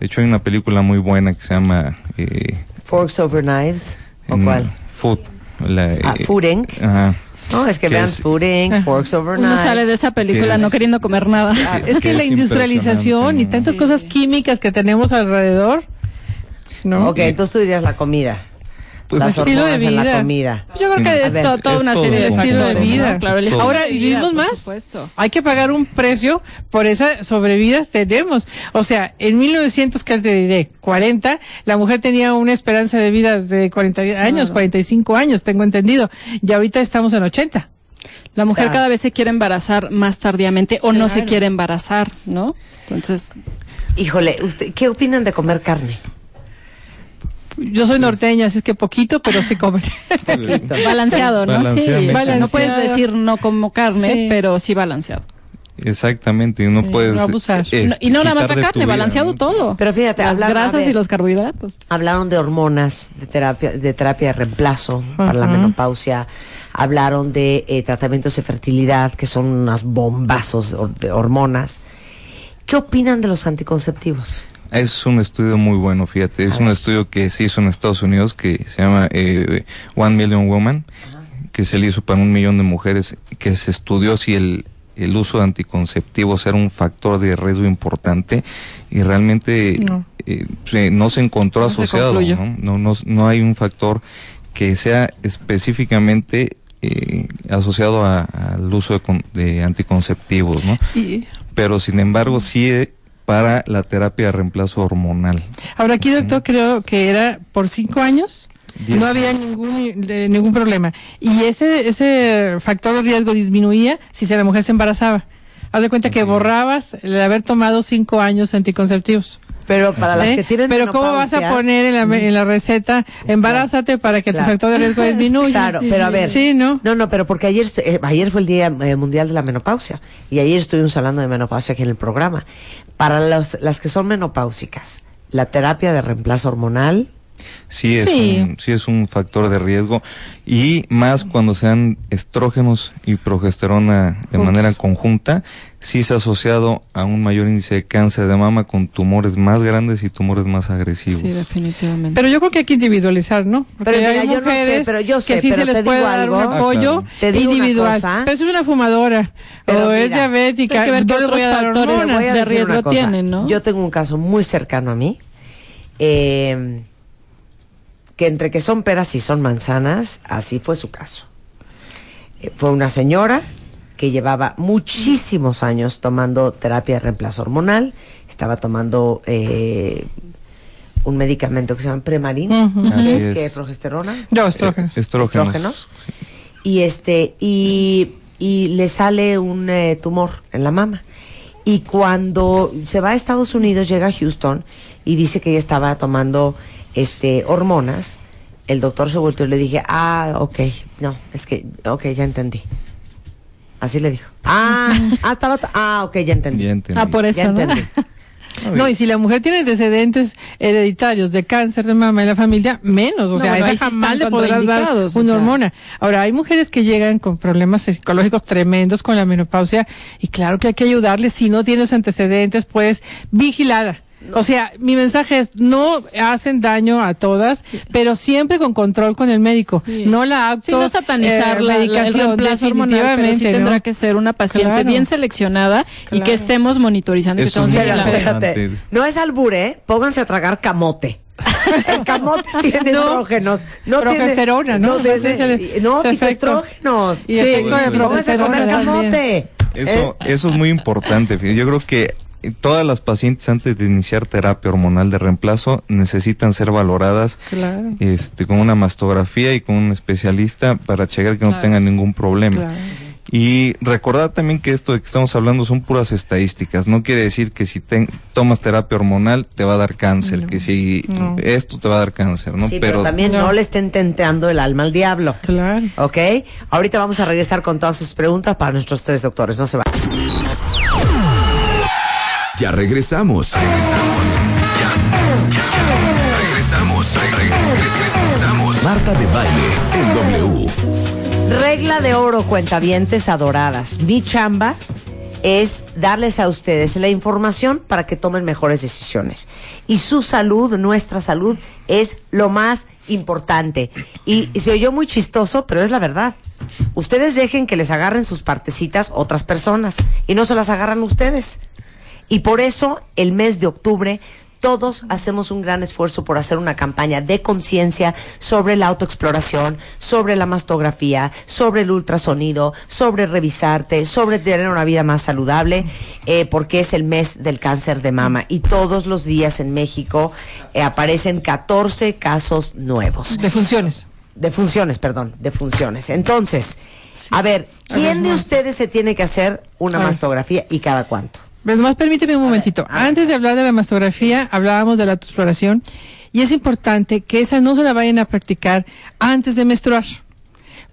De hecho, hay una película muy buena que se llama eh, Forks over knives. ¿O en cuál? Food. la, Ah, eh, Food Inc. Ajá. No, es que que vean es- Food Inc, Forks over Uno sale de esa película es- no queriendo comer nada. Es que que la es industrialización y tantas cosas químicas que tenemos alrededor, ¿no? Ok, entonces tú dirías la comida. Pues las estilo de en la vida. comida. Yo creo que es ver, toda es una todo, serie de estilo de factores, ¿no? vida. Claro, el Es. Ahora de vida, vivimos más. Hay que pagar un precio por esa sobrevida tenemos. O sea, en 1900, ¿qué te diré? 40, la mujer tenía una esperanza de vida de 40 años, 45 años, tengo entendido. Y ahorita estamos en 80. La mujer Claro. cada vez se quiere embarazar más tardíamente o no se quiere embarazar, ¿no? Entonces, Híjole, usted, ¿qué opinan de comer carne? Yo soy norteña, así es que poquito, pero sí comen. *laughs* balanceado, ¿no? Sí, no puedes decir no como carne, Sí. pero sí balanceado. Exactamente, y no Sí, puedes. no abusar. este, y no nada más la carne, vida, balanceado ¿no? todo. Pero fíjate, Las grasas ver. y los carbohidratos. Hablaron de hormonas, de terapia de, terapia de reemplazo para la menopausia. Hablaron de eh, tratamientos de fertilidad, que son unas bombazos de hormonas. ¿Qué opinan de los anticonceptivos? Es un estudio muy bueno, fíjate. Es un estudio que se hizo en Estados Unidos que se llama eh, One Million Woman, que se le hizo para un millón de mujeres, que se estudió si el, el uso de anticonceptivos era un factor de riesgo importante y realmente No. eh, se- no se encontró No asociado. ¿no? No, no, no hay un factor que sea específicamente eh, asociado al uso de, de anticonceptivos, ¿no? Y pero sin embargo sí eh, para la terapia de reemplazo hormonal. ahora aquí, doctor, creo que era por cinco años. Diez. No había ningún de- ningún problema. Y ese ese factor de riesgo disminuía si la mujer se embarazaba. Haz de cuenta que borrabas el haber tomado cinco años anticonceptivos. Pero para las ¿Eh? que tienen Pero ¿cómo vas a poner en la, en la receta embarázate para que Claro. tu factor de riesgo disminuya? Claro, pero a ver. Sí, ¿no? No, no, pero porque ayer, eh, ayer fue el Día eh, Mundial de la Menopausia y ayer estuvimos hablando de menopausia aquí en el programa. Para las, las que son menopáusicas, la terapia de reemplazo hormonal, Sí es, Sí. Un, sí es un factor de riesgo y más cuando sean estrógenos y progesterona de Juntos. manera conjunta, sí se ha asociado a un mayor índice de cáncer de mama con tumores más grandes y tumores más agresivos. Sí, definitivamente. Pero yo creo que hay que individualizar, ¿no? Porque Pero mira, hay yo no sé, mujeres pero yo sé, que sí pero se les puede dar algo. un Ah, apoyo claro. Una individual. cosa. Pero es una fumadora Pero o es diabética. hay que ver no qué le voy a otros dar factores Te hormonas. voy a de riesgo tienen, ¿no? Yo tengo un caso muy cercano a mí, eh, que entre que son peras y son manzanas, así fue su caso. Eh, fue una señora que llevaba muchísimos años tomando terapia de reemplazo hormonal, estaba tomando eh, un medicamento que se llama Premarin, Ujú. ¿qué Así es? es. ¿Qué? ¿Progesterona? No, estrógenos. Eh, estrógenos. Estrógenos. y este y, y le sale un eh, tumor en la mama y cuando se va a Estados Unidos llega a Houston y dice que ella estaba tomando este hormonas el doctor se volteó y le dije, ah, ok, no, es que, ok, ya entendí. Así le dijo. Ah, *laughs* ah, estaba, ah, ok, ya entendí. Ya entendí. Ah, por eso, Ya ¿no? entendí. *laughs* No, y si la mujer tiene antecedentes hereditarios de cáncer de mama en la familia, menos. O No, sea, bueno, esa jamás le podrás dar o una sea. hormona. Ahora, hay mujeres que llegan con problemas psicológicos tremendos con la menopausia y claro que hay que ayudarles. Si no tienes antecedentes, pues vigilada. O sea, mi mensaje es, no hacen daño a todas, pero siempre con control con el médico. Sí. No la auto Sí, no satanizar eh, la, la- el medicación, hormonal, pero sí definitivamente, tendrá ¿no? que ser una paciente Claro. bien seleccionada y que estemos monitorizando. que Eso es vigilando. importante. espérate. No es albur, ¿eh? Pónganse a tragar camote. El camote *laughs* tiene No. estrógenos. No Progesterona, tiene, ¿no? No, el- no ese efecto. fitoestrógenos. Y efecto de Pónganse a comer progesterona camote. Eso, ¿Eh? eso es muy importante. Yo creo que todas las pacientes antes de iniciar terapia hormonal de reemplazo necesitan ser valoradas Claro. este, con una mastografía y con un especialista para checar que no tengan ningún problema. Claro. Y recordar también que esto de que estamos hablando son puras estadísticas. No quiere decir que si ten- tomas terapia hormonal te va a dar cáncer, que si No. esto te va a dar cáncer, ¿no? Sí, pero, también no. No. le estén tentando el alma al diablo. Claro. ¿Ok? Ahorita vamos a regresar con todas sus preguntas para nuestros tres doctores. No se va. Ya regresamos. Regresamos. Ya, ya. Regresamos. Re- re- regresamos. Marta de baile en W. Regla de oro, cuentavientes adoradas. Mi chamba es darles a ustedes la información para que tomen mejores decisiones. Y su salud, nuestra salud, es lo más importante. Y, y se oyó muy chistoso, pero es la verdad. Ustedes dejen que les agarren sus partecitas otras personas y no se las agarran ustedes. Y por eso el mes de octubre todos hacemos un gran esfuerzo por hacer una campaña de conciencia sobre la autoexploración, sobre la mastografía, sobre el ultrasonido, sobre revisarte, sobre tener una vida más saludable, eh, porque es el mes del cáncer de mama y todos los días en México eh, aparecen 14 casos nuevos. De funciones. De funciones, perdón, de funciones. Entonces, a ver, ¿quién de ustedes se tiene que hacer una mastografía y cada cuánto? Pues más permíteme un momentito. Antes de hablar de la mastografía, hablábamos de la autoexploración y es importante que esa no se la vayan a practicar antes de menstruar,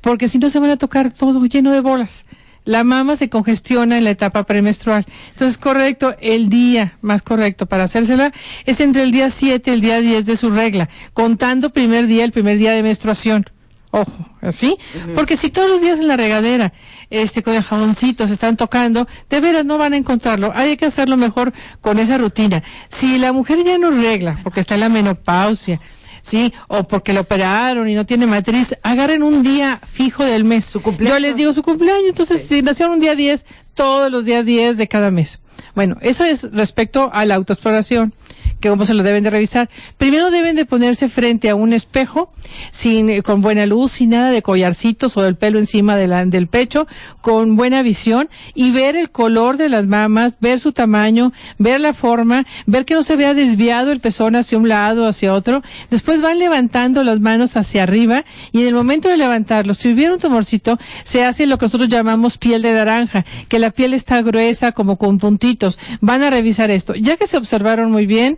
porque si no se van a tocar todo lleno de bolas. La mama se congestiona en la etapa premenstrual. Entonces, correcto, el día más correcto para hacérsela es entre el día 7 y el día 10 de su regla, contando primer día, el primer día de menstruación. Ojo, ¿así? Porque si todos los días en la regadera, este, con el jaboncito se están tocando, de veras no van a encontrarlo. Hay que hacerlo mejor con esa rutina. Si la mujer ya no regla, porque está en la menopausia, ¿sí? O porque la operaron y no tiene matriz, agarren un día fijo del mes. Su cumpleaños. Yo les digo su cumpleaños, entonces si nacieron un día 10, todos los días 10 de cada mes. Bueno, eso es respecto a la autoexploración que cómo se lo deben de revisar. Primero deben de ponerse frente a un espejo, sin, eh, con buena luz, sin nada de collarcitos o del pelo encima de la- del pecho, con buena visión y ver el color de las mamas, ver su tamaño, ver la forma, ver que no se vea desviado el pezón hacia un lado, hacia otro. Después van levantando las manos hacia arriba y en el momento de levantarlo, si hubiera un tumorcito, se hace lo que nosotros llamamos piel de naranja, que la piel está gruesa como con puntitos. Van a revisar esto. Ya que se observaron muy bien,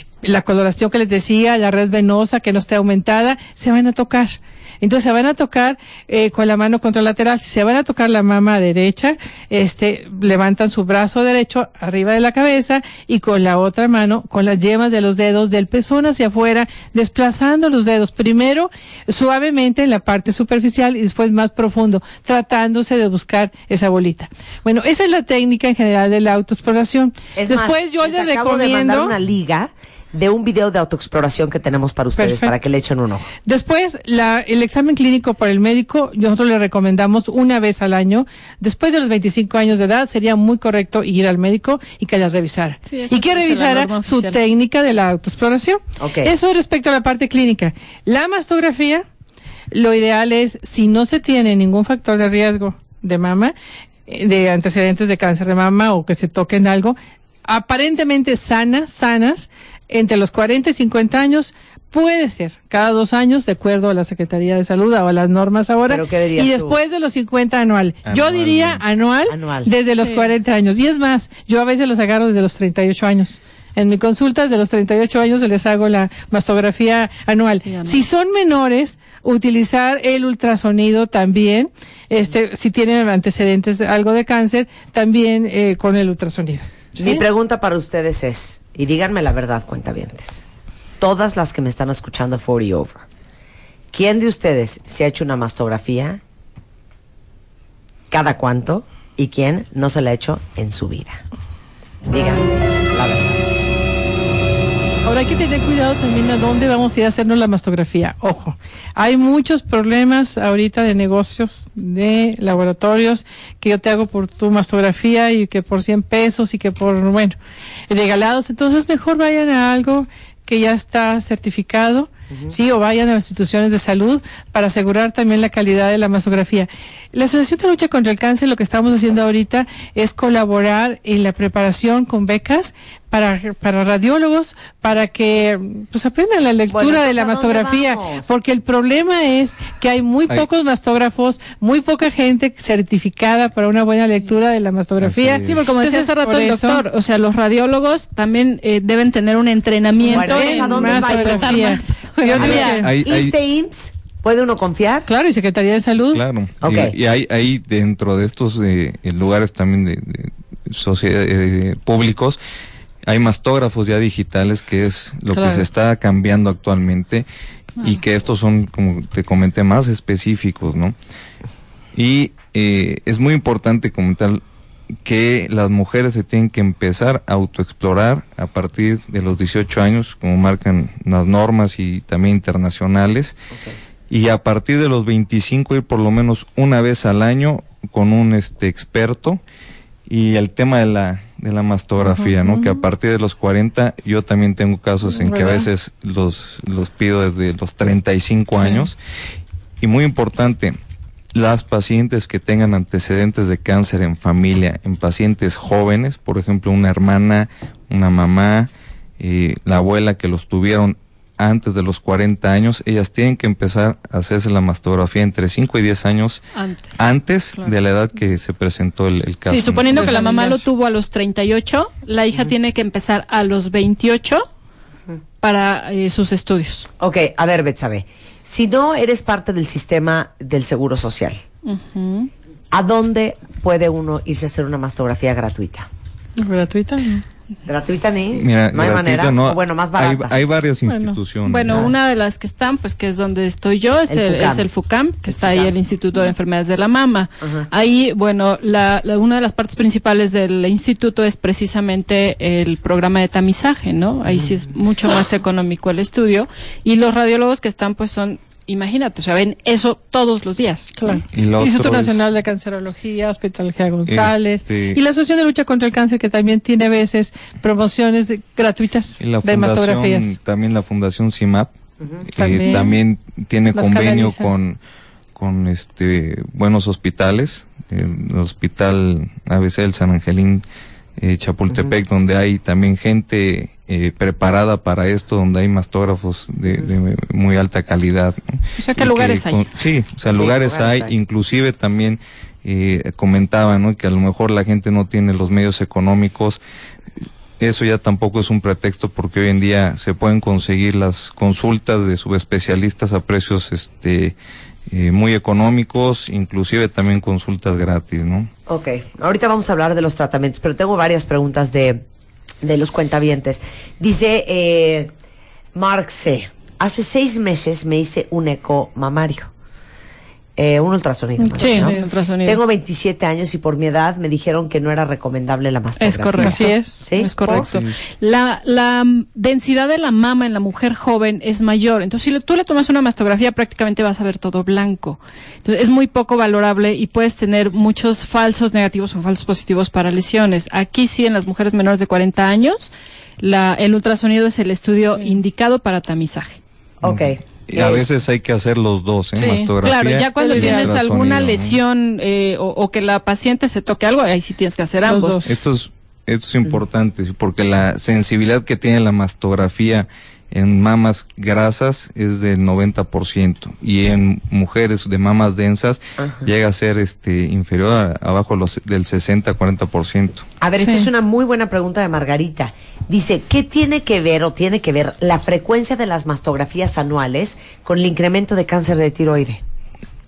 la coloración que les decía, la red venosa que no esté aumentada, se van a tocar. Entonces se van a tocar eh, con la mano contralateral. Si se van a tocar la mama derecha, este, levantan su brazo derecho arriba de la cabeza y con la otra mano, con las yemas de los dedos del pezón hacia afuera, desplazando los dedos. Primero suavemente en la parte superficial y después más profundo, tratándose de buscar esa bolita. Bueno, esa es la técnica en general de la autoexploración. Es después más, yo les les acabo de mandar recomiendo. una liga de un video de autoexploración que tenemos para ustedes Perfecto. para que le echen un ojo. Después, la, el examen clínico por el médico, nosotros le recomendamos una vez al año. Después de los 25 años de edad, sería muy correcto ir al médico y que las revisara. Sí, y que la revisara su oficial. técnica de la autoexploración. Ok. Eso es respecto a la parte clínica. La mastografía, lo ideal es, si no se tiene ningún factor de riesgo de mama, eh, de antecedentes de cáncer de mama o que se toquen algo, aparentemente sanas, sanas, entre los 40 y 50 años, puede ser cada dos años, de acuerdo a la Secretaría de Salud o a las normas ahora, ¿Pero qué dirías y tú? después de los 50 anual. Yo diría anual, Anual. desde los Sí. 40 años. Y es más, yo a veces los agarro desde los 38 años. En mi consulta de los 38 años les hago la mastografía anual. Sí, anual. Si son menores, utilizar el ultrasonido también, este, si tienen antecedentes de algo de cáncer, también eh, con el ultrasonido. Mi pregunta para ustedes es, y díganme la verdad, cuentavientes, todas las que me están escuchando 40 over, ¿quién de ustedes se ha hecho una mastografía? ¿Cada cuánto? ¿Y quién no se la ha hecho en su vida? Díganme. Ahora hay que tener cuidado también a dónde vamos a ir a hacernos la mastografía. Ojo, hay muchos problemas ahorita de negocios, de laboratorios, que yo te hago por tu mastografía y que por 100 pesos y que por, bueno, regalados. Entonces mejor vayan a algo que ya está certificado, sí, o vayan a las instituciones de salud para asegurar también la calidad de la mastografía. La Asociación de Lucha contra el Cáncer lo que estamos haciendo ahorita es colaborar en la preparación con becas para, para radiólogos, para que pues aprendan la lectura Bueno, de la ¿a dónde mastografía, porque el problema es que hay muy pocos mastógrafos, muy poca gente certificada para una buena lectura de la mastografía. Sí, porque como decía Entonces, hace rato el eso- doctor, o sea, los radiólogos también eh, deben tener un entrenamiento Bueno, en ¿a dónde va a ir? mastografía. *laughs* Yo digo Mastografía. que- Hay- hay- ¿ISSSTE IMSS? ¿Puede uno confiar? claro, y Secretaría de Salud. Claro. Ok. Y, y hay, hay dentro de estos eh, eh, lugares también de, de sociedad- eh, públicos, hay mastógrafos ya digitales, que es lo Claro. que se está cambiando actualmente, y que estos son, como te comenté, más específicos, ¿no? Y eh, es muy importante comentar que las mujeres se tienen que empezar a autoexplorar a partir de los 18 años, como marcan las normas y también internacionales, y a partir de los 25 ir por lo menos una vez al año con un este experto y el tema de la de la mastografía, ¿no? Que a partir de los 40 yo también tengo casos en que a veces los los pido desde los 35 años. Y muy importante las pacientes que tengan antecedentes de cáncer en familia, en pacientes jóvenes, por ejemplo, una hermana, una mamá, eh, la abuela que los tuvieron antes de los 40 años, ellas tienen que empezar a hacerse la mastografía entre 5 y 10 años Antes. antes Claro. de la edad que se presentó el, el caso. Sí, suponiendo ¿no? que la mamá lo tuvo a los 38, la hija tiene que empezar a los 28 para eh, sus estudios. Ok, a ver, Betsabe. Si no eres parte del sistema del Seguro Social. ¿a dónde puede uno irse a hacer una mastografía gratuita? Gratuita. ¿Gratuita ni? Mira, no hay manera. no, O bueno, más hay, barata. hay varias Bueno. instituciones. Bueno, Ah. una de las que están, pues que es donde estoy yo, es El el, FUCAM. es el FUCAM, que está ahí el Instituto de Enfermedades de la Mama. Ajá. Ahí, bueno, la, la- una de las partes principales del instituto es precisamente el programa de tamizaje, ¿no? Ahí sí es mucho más económico el estudio. Y los radiólogos que están, pues son, imagínate, o sea, ven eso todos los días. Claro. Lo Instituto es- Nacional de Cancerología, Hospitalología González. Este- Y la Asociación de Lucha contra el Cáncer, que también tiene a veces promociones de- gratuitas Y la de mastografías. también la fundación CIMAP, eh, También. también tiene convenio canaliza. con, con este buenos hospitales, el hospital ABC del San Angelín eh, Chapultepec, donde hay también gente eh, preparada para esto, donde hay mastógrafos de, de muy alta calidad. ¿no? O sea, ¿qué Y lugares hay? con- Sí, o sea, Sí, lugares, lugares hay, hay. inclusive también eh, comentaba, ¿no? Que a lo mejor la gente no tiene los medios económicos. Eso ya tampoco es un pretexto porque hoy en día se pueden conseguir las consultas de subespecialistas a precios este eh, muy económicos, inclusive también consultas gratis, ¿no? Ok, ahorita vamos a hablar de los tratamientos, pero tengo varias preguntas de, de los cuentavientes. Dice eh, Mark C. Hace seis meses me hice un eco mamario. Eh, un ultrasonido. más Sí, ¿no? un ultrasonido. Tengo 27 años y por mi edad me dijeron que no era recomendable la mastografía. Es correcto. Así es. ¿Sí? Es correcto. Sí. La, la densidad de la mama en la mujer joven es mayor. Entonces, si le- tú le tomas una mastografía, prácticamente vas a ver todo blanco. Entonces, es muy poco valorable y puedes tener muchos falsos negativos o falsos positivos para lesiones. Aquí sí, en las mujeres menores de 40 años, la, el ultrasonido es el estudio indicado para tamizaje. Ok. Y a Es- veces hay que hacer los dos, ¿eh? Sí, Mastografía Claro, ya cuando tienes alguna lesión eh, o, o que la paciente se toque algo, ahí sí tienes que hacer Los ambos. dos. Esto es, esto es importante porque la sensibilidad que tiene la mastografía en mamas grasas es del 90% y en mujeres de mamas densas Ajá. llega a ser este inferior a, abajo los, del 60-40%. A ver, esta es una muy buena pregunta de Margarita. Dice, ¿qué tiene que ver o tiene que ver la frecuencia de las mastografías anuales con el incremento de cáncer de tiroide?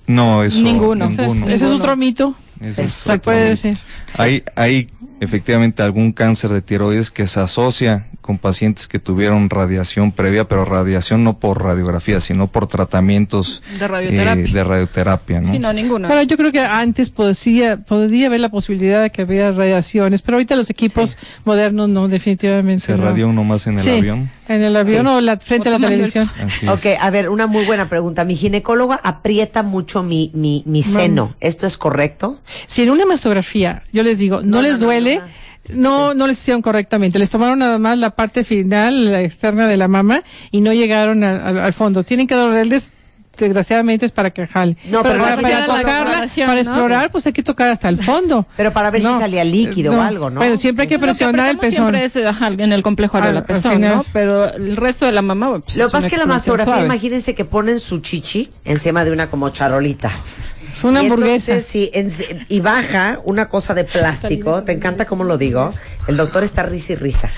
No, eso Ninguno. Ese es, ninguno. ese es otro mito. Eso es Se puede decir. Hay, hay efectivamente algún cáncer de tiroides que se asocia con pacientes que tuvieron radiación previa, pero radiación no por radiografía, sino por tratamientos De radioterapia. eh, de radioterapia, ¿no? Sí, no, ninguno. Pero yo creo que antes podía, podría haber la posibilidad de que había radiaciones, pero ahorita los equipos modernos no, definitivamente. Se no. radió uno más en el Sí, avión. En el avión Sí. o la, frente O a la televisión. Ok, a ver, una muy buena pregunta. Mi ginecóloga aprieta mucho mi, mi, mi seno. ¿Esto es correcto? Si en una mastografía, yo les digo, no, No, les no, no, duele, no, no, no les hicieron correctamente. Les tomaron nada más la parte final, la externa de la mama, y no llegaron al, al- al fondo. Tienen que dolerles, desgraciadamente, es para que jale. No, pero para, la tocarla, para ¿no? explorar, pues hay que tocar hasta el fondo. *laughs* Pero para ver si salía líquido o algo, ¿no? Pero siempre hay que presionar el pezón. Siempre es ajá, en el complejo areola al pezón. ¿no? Pero el resto de la mamá, pues, Lo que pasa es que la mastografía, suave. imagínense que ponen su chichi encima de una como charolita. Es una Y hamburguesa. entonces, sí, en- y baja una cosa de plástico. ¿Te encanta cómo lo digo? El doctor está risa y risa.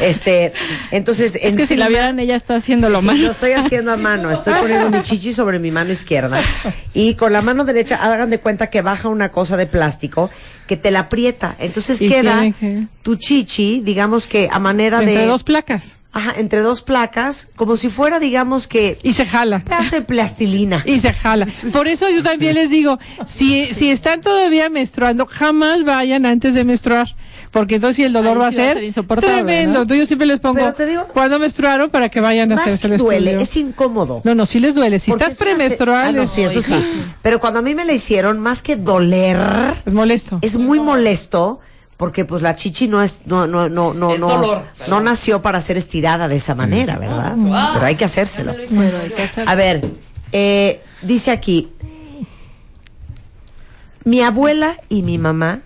Este, entonces, Es que si la vieran, ella está haciéndolo Sí, mal. lo estoy haciendo a mano. Estoy poniendo mi chichi sobre mi mano izquierda. Y con la mano derecha, hagan de cuenta que baja una cosa de plástico que te la aprieta. Entonces Y queda que- tu chichi, digamos que a manera Entre de. dos placas. Ajá, entre dos placas, como si fuera, digamos que. Y se jala. Pedazo de plastilina. Y se jala. Por eso yo también les digo, si, si están todavía menstruando, jamás vayan antes de menstruar. Porque entonces sí el dolor va a sí va a ser, insoportable, tremendo. ¿no? Entonces yo siempre les pongo Pero te digo- cuando menstruaron para que vayan a Más hacerse que el duele, estudio. es incómodo. No, no, sí les duele. Si Porque estás premenstrual, Ah, no, es, sí, eso sí. Pero cuando a mí me la hicieron, más que doler, es molesto. es muy molesto porque pues la chichi no es no no no no no no nació para ser estirada de esa manera, ¿verdad? Pero hay que hacérselo. Pero hay que A ver, eh, dice aquí, mi abuela y mi mamá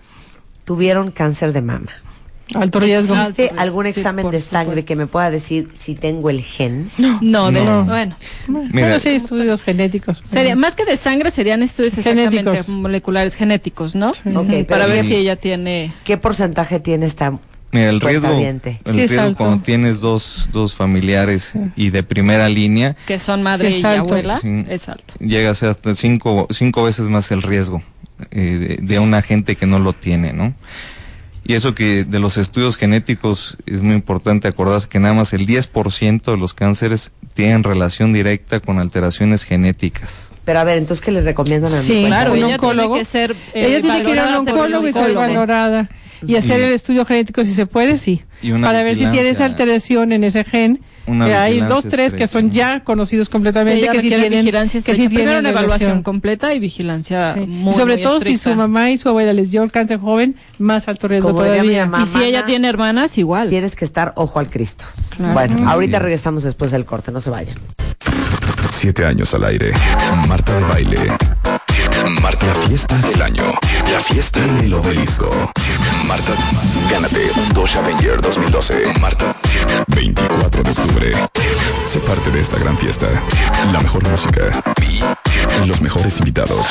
tuvieron cáncer de mama. Alto riesgo. ¿Existe riesgo, algún examen de sangre supuesto. que me pueda decir si tengo el gen? No, de, No. bueno. Bueno, Mira. sí estudios genéticos. Sería, más que de sangre serían estudios exactamente Genéticos. moleculares genéticos, ¿no? Para ver si ella tiene ¿Qué porcentaje tiene esta Mira, el riesgo, el Sí, riesgo cuando tienes dos, dos familiares y de primera línea, que son madre Sí, y abuela, Sí. es alto. llega a ser hasta cinco, cinco veces más el riesgo eh, de, de una gente que no lo tiene, ¿no? Y eso que de los estudios genéticos es muy importante acordarse que nada más el 10% de los cánceres tienen relación directa con alteraciones genéticas. Pero a ver, entonces ¿qué les recomiendan a mi Sí, Claro, un ella tiene oncólogo. que ser, eh, ella tiene que ir a un oncólogo y ser valorada. Y hacer Y- el estudio genético si se puede, sí. Y una Para ver si tienes alteración en ese gen. Una que hay vigilancia dos, tres que son ya conocidos completamente, que requiere tienen, vigilancia que estrecha. tienen una evaluación completa y vigilancia Sí. muy, y sobre muy todo si su mamá y su abuela les dio el cáncer joven, más alto riesgo Como todavía. mamá, Y si ella tiene hermanas, igual. Tienes que estar ojo al Cristo. Claro. Bueno, Así ahorita es. regresamos después del corte, no se vayan. Siete años al aire. Marta de baile. Marta, la fiesta del año. Fiesta en el obelisco. Marta, gánate un Dodge Avenger 2012. Marta, 24 de octubre. Sé parte de esta gran fiesta. La mejor música. Los mejores invitados.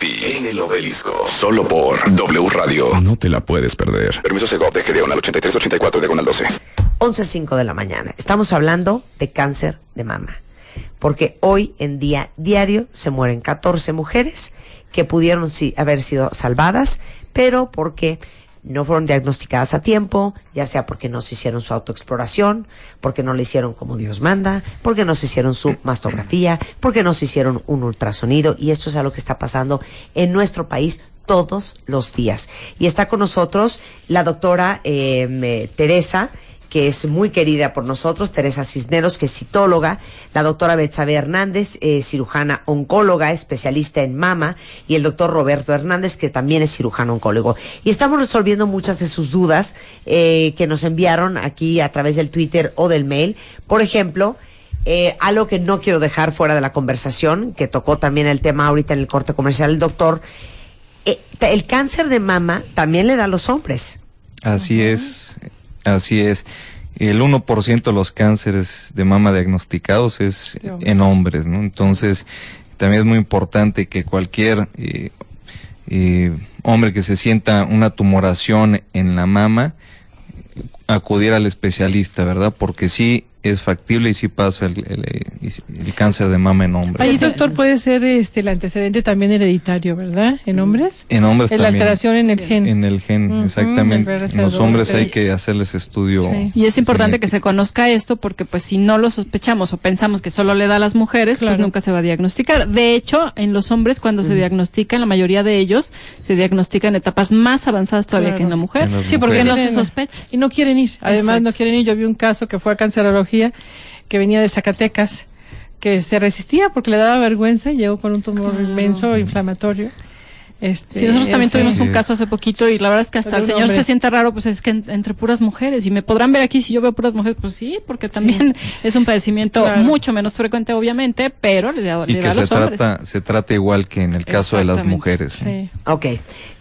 en el obelisco. Solo por W Radio. No te la puedes perder. Permiso Segov de GD al 8384 de 12. 11.05 de la mañana. Estamos hablando de cáncer de mama. Porque hoy en día diario se mueren 14 mujeres que pudieron haber sido salvadas, pero porque no fueron diagnosticadas a tiempo, ya sea porque no se hicieron su autoexploración, porque no le hicieron como Dios manda, porque no se hicieron su mastografía, porque no se hicieron un ultrasonido, y esto es algo que está pasando en nuestro país todos los días. Y está con nosotros la doctora eh, Teresa, que es muy querida por nosotros, Teresa Cisneros, que es citóloga, la doctora Betsabe Hernández, eh, cirujana oncóloga, especialista en mama, y el doctor Roberto Hernández, que también es cirujano oncólogo. Y estamos resolviendo muchas de sus dudas eh, que nos enviaron aquí a través del Twitter o del mail. Por ejemplo, eh, algo que no quiero dejar fuera de la conversación, que tocó también el tema ahorita en el corte comercial el doctor, eh, el cáncer de mama también le da a los hombres. Así es, así es. El 1% de los cánceres de mama diagnosticados es en hombres, ¿no? Entonces, también es muy importante que cualquier eh, eh, hombre que se sienta una tumoración en la mama, acudir al especialista, ¿verdad? Porque sí es factible y sí pasa el, el- el cáncer de mama en hombres. Ahí, doctor, puede ser este el antecedente también hereditario, ¿verdad? En hombres. En hombres la también. alteración en el gen. En el gen, exactamente. En los BRCA2, hombres hay que hacerles estudio. Sí. Y es importante que se conozca esto porque pues si no lo sospechamos o pensamos que solo le da a las mujeres, pues nunca se va a diagnosticar. De hecho, en los hombres cuando se diagnostican, la mayoría de ellos se diagnostican en etapas más avanzadas todavía Claro. que en la mujer. En Sí, porque Porque no se sospecha. Y no quieren ir. Además, Exacto. no quieren ir. Yo vi un caso que fue a cancerología, que venía de Zacatecas, que se resistía porque le daba vergüenza y llegó con un tumor inmenso, inflamatorio. Este, Sí, nosotros también ese- tuvimos un caso hace poquito y la verdad es que hasta Pero el señor hombre. se siente raro, pues es que en- entre puras mujeres y me podrán ver aquí si yo veo puras mujeres, pues sí, porque también es un padecimiento Claro. mucho menos frecuente obviamente, pero le da, Y le que da a se hombres. trata, se trata igual que en el caso de las mujeres. Sí. Ok.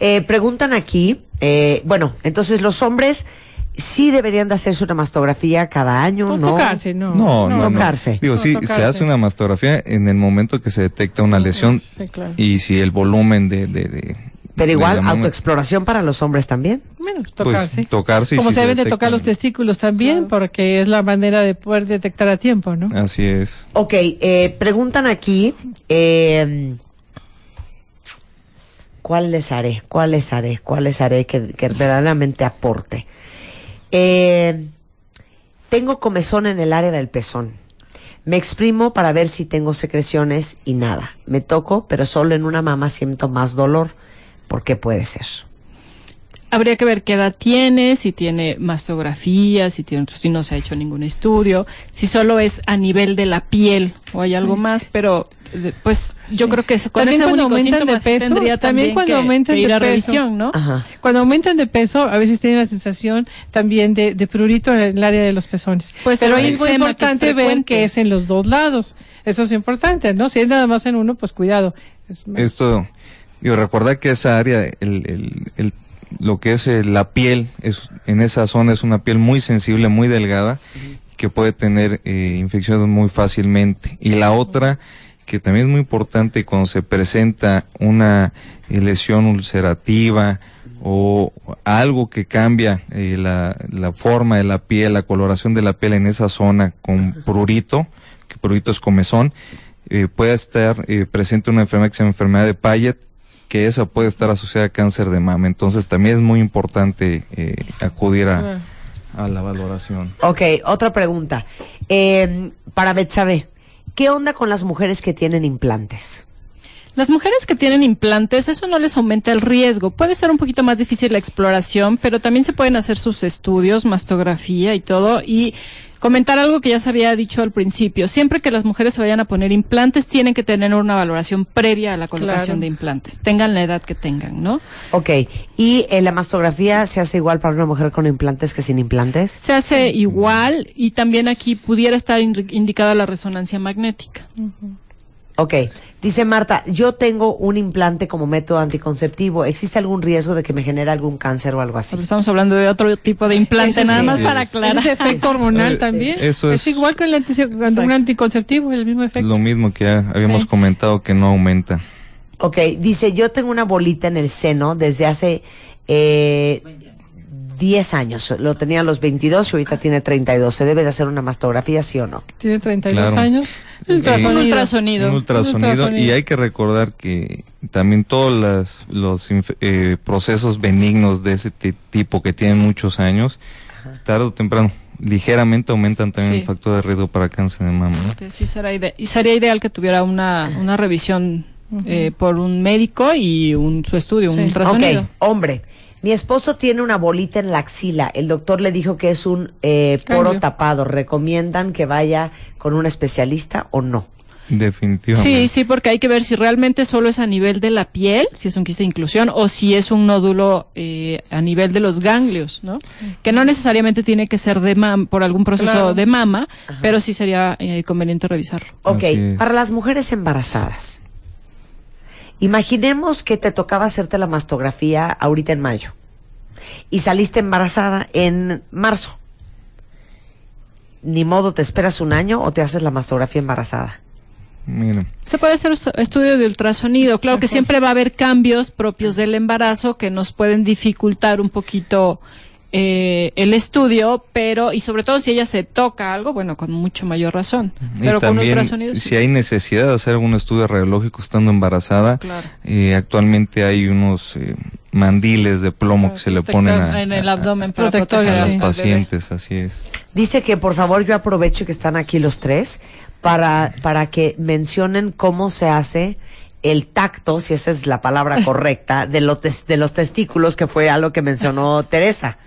Eh, preguntan aquí, eh, bueno, entonces los hombres sí deberían de hacerse una mastografía cada año, No ¿no? tocarse, no. No, no, no. Tocarse. Digo, No, sí, tocarse. se hace una mastografía en el momento que se detecta una lesión Sí, claro. y si el volumen de... de, de- Pero igual, autoexploración para los hombres también. Bueno, pues, tocarse. tocarse y Como si se deben de tocar los testículos también, porque es la manera de poder detectar a tiempo, ¿no? Así es. Ok, eh, preguntan aquí, eh, ¿cuál les haré? ¿Cuál les haré? ¿Cuál les haré que, que verdaderamente aporte? Eh, tengo comezón en el área del pezón. Me exprimo para ver si tengo secreciones y nada. Me toco, pero solo en una mama siento más dolor. ¿Por qué puede ser? Habría que ver qué edad tiene, si tiene mastografía, si tiene si no se ha hecho ningún estudio, si solo es a nivel de la piel o hay algo más, pero pues yo creo que eso, con También ese cuando único aumentan síntoma de peso, tendría también también, cuando que, aumentan que ir de a peso. revisión, ¿no? Ajá. Cuando aumentan de peso, a veces tienen la sensación también de, de prurito en el área de los pezones. Pues Pero ahí es muy eczema, que es importante ver que es en los dos lados. Eso es importante, ¿no? Si es nada más en uno, pues cuidado. Es Esto, digo, recordar que esa área, el, el- el- lo que es eh, la piel, es, en esa zona es una piel muy sensible, muy delgada, que puede tener eh, infecciones muy fácilmente. Y la otra, que también es muy importante cuando se presenta una eh, lesión ulcerativa o algo que cambia eh, la, la forma de la piel, la coloración de la piel en esa zona con prurito, que prurito es comezón, puede estar presente una enfermedad que se llama enfermedad de Payet, que esa puede estar asociada a cáncer de mama. Entonces también es muy importante eh, acudir a, a la valoración. Ok, otra pregunta. Eh, para Betsabe, ¿qué onda con las mujeres que tienen implantes? Las mujeres que tienen implantes, eso no les aumenta el riesgo. Puede ser un poquito más difícil la exploración, pero también se pueden hacer sus estudios, mastografía y todo. Y comentar algo que ya se había dicho al principio. Siempre que las mujeres se vayan a poner implantes, tienen que tener una valoración previa a la colocación Claro. de implantes. Tengan la edad que tengan, ¿no? Ok, ¿y eh, la mastografía se hace igual para una mujer con implantes que sin implantes? Se hace igual y también aquí pudiera estar in- indicada la resonancia magnética. Ok, dice Marta, yo tengo un implante como método anticonceptivo. ¿Existe algún riesgo de que me genere algún cáncer o algo así? Pero estamos hablando de otro tipo de implante, Eso nada sí. más Sí, para es- aclarar. Ese efecto hormonal Eh, también. eso es, es- igual que el un anticonceptivo, el mismo efecto. Lo mismo que ya habíamos Sí. comentado que no aumenta. Ok, dice, yo tengo una bolita en el seno desde hace eh, 10 años. Lo tenía a los 22 y ahorita tiene 32. ¿Se debe de hacer una mastografía, sí o no? Tiene 32 Claro. años. Eh, Ultrasonido. Un ultrasonido. Un ultrasonido, ultrasonido. y hay que recordar que también todos las- los eh, procesos benignos de ese ti- tipo que tienen muchos años, tarde o temprano, ligeramente aumentan también Sí. el factor de riesgo para cáncer de mama. ¿no? Que sí será ide- y sería ideal que tuviera una, una revisión eh, por un médico y un, su estudio, Sí. un ultrasonido. Ok, hombre. Mi esposo tiene una bolita en la axila. El doctor le dijo que es un eh, poro Cambio. tapado. ¿Recomiendan que vaya con un especialista o no? Definitivamente. Sí, sí, porque hay que ver si realmente solo es a nivel de la piel, si es un quiste de inclusión, o si es un nódulo eh, a nivel de los ganglios, ¿no? Que no necesariamente tiene que ser de mam por algún proceso Claro. de mama, pero sí sería eh, conveniente revisarlo. Ok, para las mujeres embarazadas. Imaginemos que te tocaba hacerte la mastografía ahorita en mayo y saliste embarazada en marzo. Ni modo, te esperas un año o te haces la mastografía embarazada. Mira, Se puede hacer estudio de ultrasonido. Claro que siempre va a haber cambios propios del embarazo que nos pueden dificultar un poquito eh, el estudio, pero y sobre todo si ella se toca algo, bueno, con mucho mayor razón. Pero y con también, ultrasonido sí. si hay necesidad de hacer algún estudio radiológico estando embarazada, Claro. eh, actualmente hay unos eh, mandiles de plomo que se le ponen a, en el a- abdomen para Protectores, proteger a las pacientes, así es. Dice que por favor yo aprovecho que están aquí los tres para, para que mencionen cómo se hace el tacto, si esa es la palabra correcta, de, los tes- de los testículos, que fue algo que mencionó Teresa.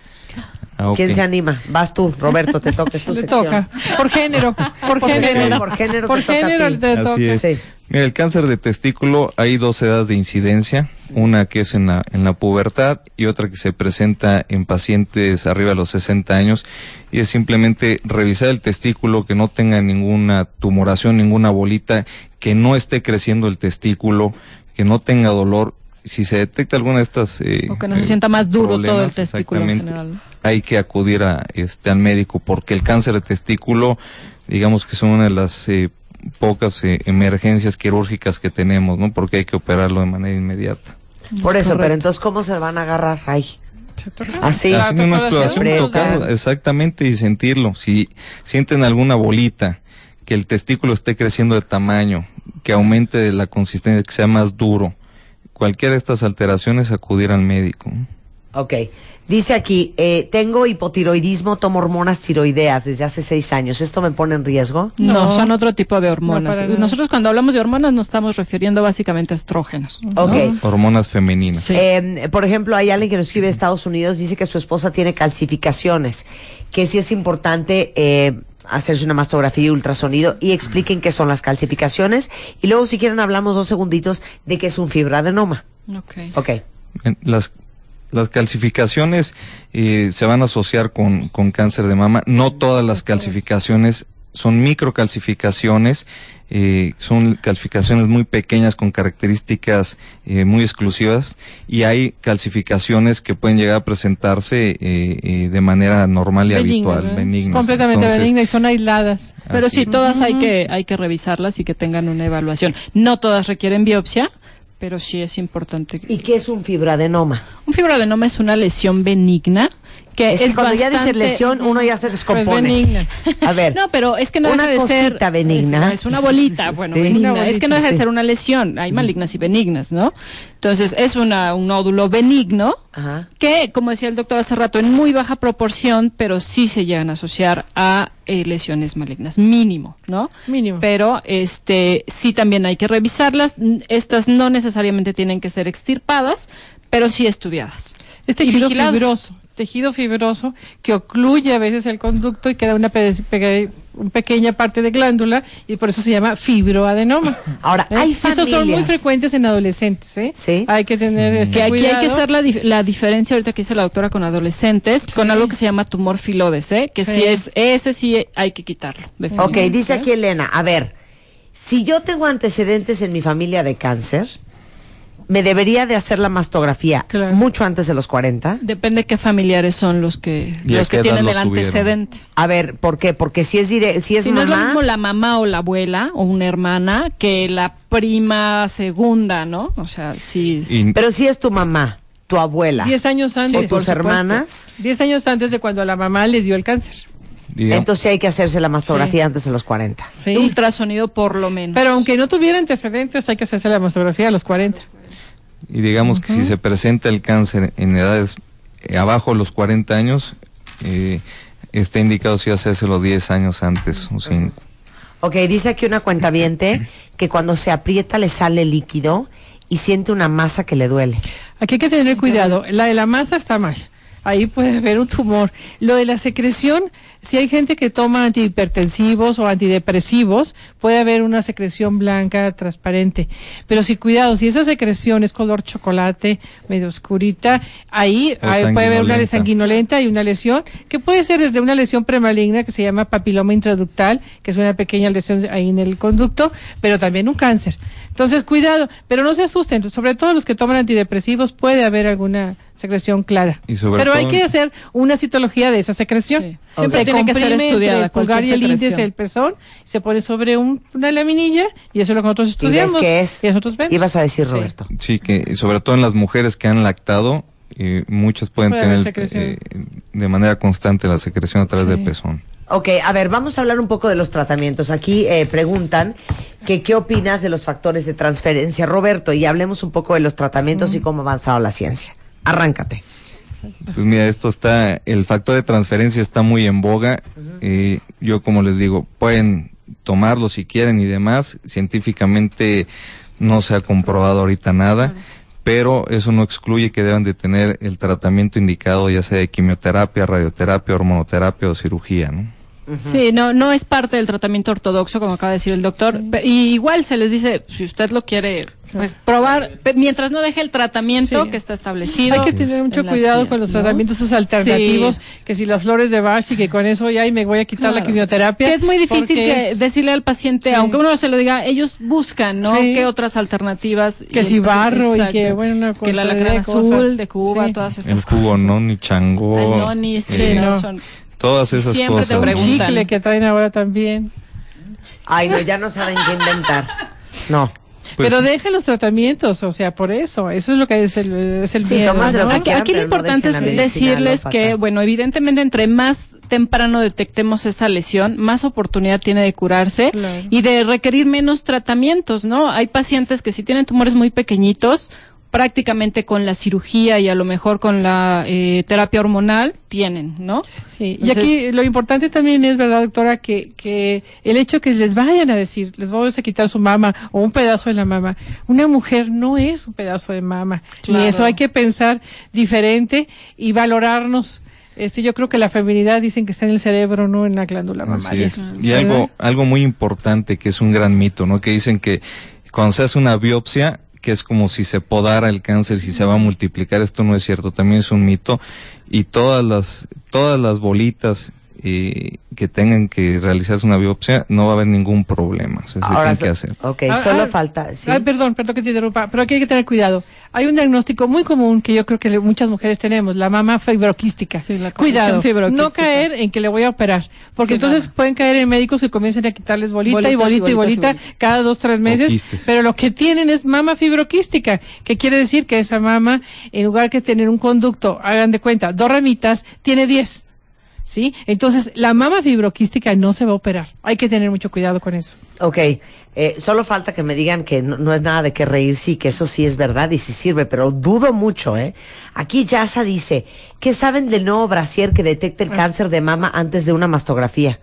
Ah. ¿Quién se anima? Vas tú, Roberto, te toca tu *laughs* sección. toca. Por género. Por Por género. género, por género Por te género te Así toca. es. Sí. Mira, el cáncer de testículo hay dos edades de incidencia, una que es en la, en la pubertad y otra que se presenta en pacientes arriba de los 60 años y es simplemente revisar el testículo que no tenga ninguna tumoración, ninguna bolita, que no esté creciendo el testículo, que no tenga dolor. Si se detecta alguna de estas... eh, O que no se eh, sienta más duro todo el testículo en general. hay que acudir a, este, al médico porque el cáncer de testículo, digamos que son una de las eh, pocas eh, emergencias quirúrgicas que tenemos, ¿no? Porque hay que operarlo de manera inmediata. Por Es eso, pero entonces, ¿cómo se van a agarrar ahí? Así. Haciendo una exploración exactamente, y sentirlo. Si sienten alguna bolita, que el testículo esté creciendo de tamaño, que aumente de la consistencia, que sea más duro, cualquiera de estas alteraciones, acudir al médico. Ok. Dice aquí, eh, tengo hipotiroidismo, tomo hormonas tiroideas desde hace seis años. ¿Esto me pone en riesgo? No, No. son otro tipo de hormonas. Nosotros cuando hablamos de hormonas nos estamos refiriendo básicamente a estrógenos. ¿no? Ok. Hormonas femeninas. Sí. Eh, por ejemplo, hay alguien que nos escribe de Estados Unidos, dice que su esposa tiene calcificaciones, que sí es importante eh, hacerse una mastografía y ultrasonido y expliquen qué son las calcificaciones. Y luego, si quieren, hablamos dos segunditos de qué es un fibroadenoma. Ok. Ok. En- Las, las calcificaciones eh, se van a asociar con, con cáncer de mama. No todas las calcificaciones son microcalcificaciones, eh, son calcificaciones muy pequeñas con características eh, muy exclusivas y hay calcificaciones que pueden llegar a presentarse eh, eh, de manera normal y habitual, benignas. Completamente Entonces, benigna y son aisladas. Pero así sí, todas hay que, hay que revisarlas y que tengan una evaluación. No todas requieren biopsia, pero sí es importante. que- ¿Y qué es un fibroadenoma? Un fibroadenoma es una lesión benigna que Es es, que cuando ya dice lesión, uno ya se descompone. benigna. A ver. No, pero es que no Una deja de ser cosita benigna. Es, es una bolita, *laughs* bueno, Sí. benigna. Una es que no deja de ser una lesión. Hay malignas y benignas, ¿no? Entonces es una un nódulo benigno Ajá. que, como decía el doctor hace rato, en muy baja proporción, pero sí se llegan a asociar a eh, lesiones malignas, mínimo, ¿no? Mínimo. Pero este sí también hay que revisarlas. Estas no necesariamente tienen que ser extirpadas, pero sí estudiadas. Es Y tejido fibroso, tejido fibroso que ocluye a veces el conducto y queda una, pe- pe- una pequeña parte de glándula y por eso se llama fibroadenoma. *laughs* Ahora, ¿Eh? hay Esos son muy familias- frecuentes en adolescentes, ¿eh? Sí. Hay que tener este Que aquí hay que hacer la, dif- la diferencia ahorita que dice la doctora con adolescentes, con algo que se llama tumor filodes, ¿eh? que Sí. si es ese sí hay que quitarlo. Ok, dice aquí Elena, a ver, si yo tengo antecedentes en mi familia de cáncer, me debería de hacer la mastografía Claro. mucho antes de los 40. Depende qué familiares son los que ¿Y a los que tienen el antecedente. A ver, ¿por qué? Porque si es dire si es si no es lo mamá, mismo la mamá o la abuela o una hermana que la prima segunda, ¿no? O sea, sí. y- pero si es tu mamá, tu abuela, Diez años o antes. por tus hermanas, Diez años antes de cuando a la mamá le dio el cáncer. entonces sí hay que hacerse la mastografía antes de los 40. Sí. Ultrasonido por lo menos. Pero aunque no tuviera antecedentes, hay que hacerse la mastografía a los 40. Y digamos que si se presenta el cáncer en edades eh, abajo de los 40 años, eh, está indicado si hacérselo 10 años antes o 5. Ok, dice aquí una cuentaviente que cuando se aprieta le sale líquido y siente una masa que le duele. Aquí hay que tener cuidado. La de la masa está mal. Ahí puede haber un tumor. Lo de la secreción, si hay gente que toma antihipertensivos o antidepresivos, puede haber una secreción blanca transparente. Pero si cuidado, si esa secreción es color chocolate, medio oscurita, ahí, puede haber una sanguinolenta. y una lesión que puede ser desde una lesión premaligna que se llama papiloma intraductal, que es una pequeña lesión ahí en el conducto, pero también un cáncer. Entonces, cuidado, pero no se asusten, sobre todo los que toman antidepresivos puede haber alguna secreción clara. Y sobre pero hay que hacer una citología de esa secreción. Sí. Siempre tiene que ser estudiada el pulgar y el índice del pezón, se pone sobre un- una laminilla y eso es lo que nosotros ¿Y ves estudiamos. qué es? Y nosotros vemos. Ibas a decir, Sí. Roberto. Sí, que sobre todo en las mujeres que han lactado, eh, muchas pueden Puede tener eh, de manera constante la secreción a través Sí. del pezón. Ok, a ver, vamos a hablar un poco de los tratamientos. Aquí eh, preguntan que qué opinas de los factores de transferencia, Roberto, y hablemos un poco de los tratamientos y cómo ha avanzado la ciencia. Arráncate. Pues mira, esto está, el factor de transferencia está muy en boga. Eh, yo como les digo, pueden tomarlo si quieren y demás. Científicamente no se ha comprobado ahorita nada, pero eso no excluye que deban de tener el tratamiento indicado, ya sea de quimioterapia, radioterapia, hormonoterapia o cirugía, ¿no? Sí, no, no es parte del tratamiento ortodoxo, como acaba de decir el doctor. Y igual se les dice, si usted lo quiere, pues probar, mientras no deje el tratamiento Sí. que está establecido. Hay que tener mucho cuidado con los ¿no? tratamientos esos alternativos, que si las flores de Bach y que con eso ya y me voy a quitar la quimioterapia. Que es muy difícil que es- decirle al paciente, Sí. aunque uno se lo diga, ellos buscan, ¿no? Sí. ¿Qué otras alternativas? Que si barro y que, bueno, una que la cosas. azul de Cuba, Sí. todas estas El cosas. no, ni chango. El noni, sí, eh, no, no. son- todas esas Siempre te cosas. ¿no? preguntan. chicle que traen ahora también. Ay, no, ya no saben qué inventar. No. Pues, pero dejen los tratamientos, o sea, por eso. Eso es lo que es el, es el Sí, miedo. Aquí, quieran, aquí lo no importante es decirles que, bueno, evidentemente entre más temprano detectemos esa lesión, más oportunidad tiene de curarse Claro. y de requerir menos tratamientos, ¿no? Hay pacientes que si tienen tumores muy pequeñitos, prácticamente con la cirugía y a lo mejor con la eh, terapia hormonal tienen, ¿no? Sí, y aquí lo importante también es, ¿verdad, doctora? Que, que el hecho que les vayan a decir, les vamos a quitar su mama o un pedazo de la mama. Una mujer no es un pedazo de mama. Claro. Ni eso hay que pensar diferente y valorarnos. Este, yo creo que la feminidad dicen que está en el cerebro, no en la glándula Así mamaria. es. Y algo, algo muy importante que es un gran mito, ¿no? Que dicen que cuando se hace una biopsia, que es como si se podara el cáncer, si se va a multiplicar, esto no es cierto, también es un mito. Y todas las, todas las bolitas eh, que tengan que realizarse una biopsia, no va a haber ningún problema. O sea, se so- que hacer. Ok, Ah, solo ah, falta. ¿sí? Ay, perdón, perdón que te interrumpa, pero aquí hay que tener cuidado. Hay un diagnóstico muy común que yo creo que le- muchas mujeres tenemos, la mama fibroquística. Sí, la cuidado, fibroquística. no caer en que le voy a operar, porque Sí, entonces nada. pueden caer en médicos que comiencen a quitarles bolita y Bolitas y bolita y y bolita cada dos, tres meses, pero lo que tienen es mama fibroquística, que quiere decir que esa mama, en lugar que tener un conducto, hagan de cuenta, dos ramitas, tiene diez. ¿Sí? Entonces, la mama fibroquística no se va a operar. Hay que tener mucho cuidado con eso. Ok, eh, solo falta que me digan que no, no es nada de qué reír, sí, que eso sí es verdad y sí sirve, pero dudo mucho, ¿eh? Aquí Yasa dice, ¿qué saben del nuevo brasier que detecta el cáncer de mama antes de una mastografía?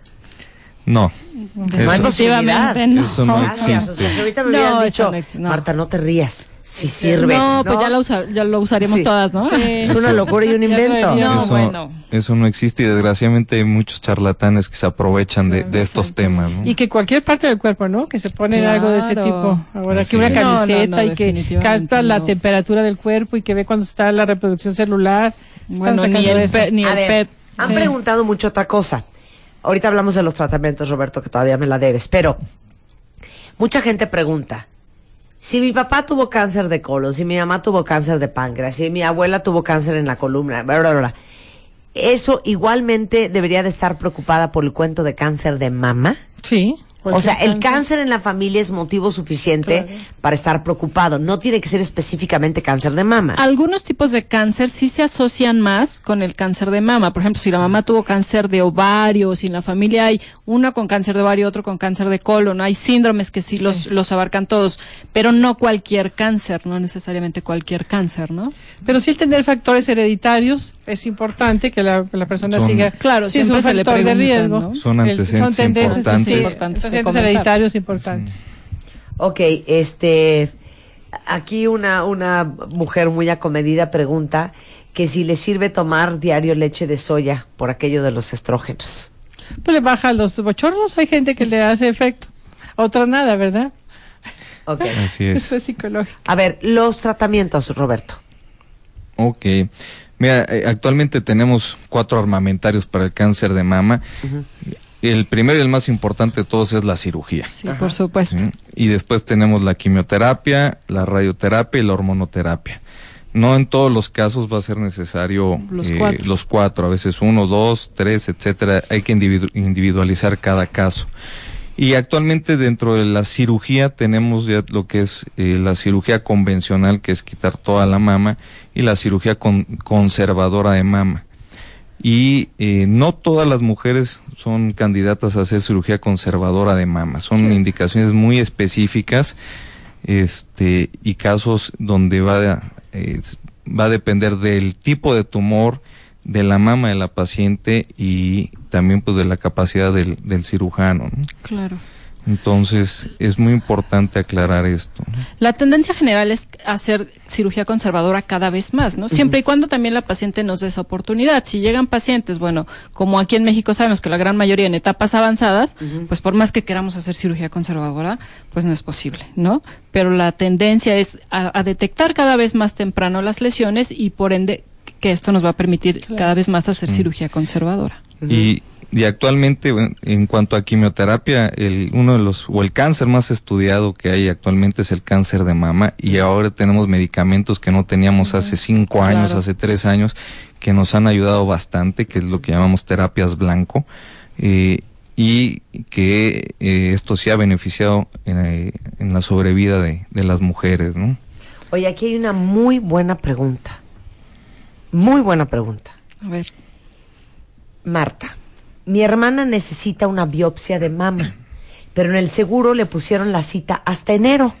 No. No hay Eso- posibilidad. Definitivamente no. Eso no Gracias, o sea, si ahorita me No, dicho, no existe, no. Marta, no te rías, sí sirve. No, pues ya lo, usa- ya lo usaríamos Sí. todas, ¿no? Es una locura y un invento. No, eso, bueno. eso no existe y desgraciadamente hay muchos charlatanes que se aprovechan de, de estos temas. ¿no? Y que cualquier parte del cuerpo, ¿no? Que se ponen Claro. algo de ese tipo. Ahora Así que una es. No, no, camiseta no, y que capta la temperatura del cuerpo y que ve cuando está la reproducción celular. Están Bueno, ni sacando el, pe- ni A el ver, PET. han Sí. preguntado mucho otra cosa. Ahorita hablamos de los tratamientos, Roberto, que todavía me la debes, pero mucha gente pregunta, si mi papá tuvo cáncer de colon, si mi mamá tuvo cáncer de páncreas, si mi abuela tuvo cáncer en la columna, bla, bla, bla, ¿eso igualmente debería de estar preocupada por el cuento de cáncer de mama? Sí. O sea, el cáncer. en la familia es motivo suficiente Claro. para estar preocupado. No tiene que ser específicamente cáncer de mama. Algunos tipos de cáncer sí se asocian más con el cáncer de mama. Por ejemplo, si la mamá tuvo cáncer de ovario, si en la familia hay uno con cáncer de ovario, otro con cáncer de colon, hay síndromes que sí, Los, los abarcan todos, pero no cualquier cáncer, no necesariamente cualquier cáncer, ¿no? Pero sí el tener factores hereditarios es importante que la, que la persona Son- siga. Claro, sí, es un factor de riesgo. ¿no? Son El- antecedentes tendencias, importantes. sí, Importantes antecedentes hereditarios importantes. Ok, este, aquí una, una mujer muy acomedida pregunta que si le sirve tomar diario leche de soya por aquello de los estrógenos. Pues le baja los bochornos, hay gente que le hace efecto. Otros nada, ¿verdad? Ok. Así es. Eso es psicológico. A ver, los tratamientos, Roberto. Ok. Mira, eh, actualmente tenemos cuatro armamentarios para el cáncer de mama. El primero y el más importante de todos es la cirugía. Sí, por supuesto. ¿sí? Y después tenemos la quimioterapia, la radioterapia y la hormonoterapia. No en todos los casos va a ser necesario Los eh, cuatro. los cuatro, a veces uno, dos, tres, etcétera. Hay que individu- individualizar cada caso. Y actualmente dentro de la cirugía tenemos ya lo que es eh, la cirugía convencional, que es quitar toda la mama, y la cirugía con- conservadora de mama. Y eh, no todas las mujeres son candidatas a hacer cirugía conservadora de mama, son indicaciones muy específicas este, y casos donde va eh, va a depender del tipo de tumor, de la mama de la paciente y también pues de la capacidad del, del cirujano. ¿no? Claro. Entonces es muy importante aclarar esto. ¿no? La tendencia general es hacer cirugía conservadora cada vez más, ¿no? Siempre y cuando también la paciente nos dé esa oportunidad. Si llegan pacientes, bueno, como aquí en México sabemos que la gran mayoría en etapas avanzadas, pues por más que queramos hacer cirugía conservadora, pues no es posible, ¿no? Pero la tendencia es a, a detectar cada vez más temprano las lesiones y por ende que esto nos va a permitir cada vez más hacer cirugía conservadora. Y, y actualmente, en cuanto a quimioterapia, el, uno de los, o el cáncer más estudiado que hay actualmente es el cáncer de mama, y ahora tenemos medicamentos que no teníamos hace cinco años, Claro. hace tres años, que nos han ayudado bastante, que es lo que llamamos terapias blanco, eh, y que eh, esto sí ha beneficiado en, eh, en la sobrevida de, de las mujeres, ¿no? Oye, aquí hay una muy buena pregunta. Muy buena pregunta. A ver. Marta, mi hermana necesita una biopsia de mama, pero en el seguro le pusieron la cita hasta enero.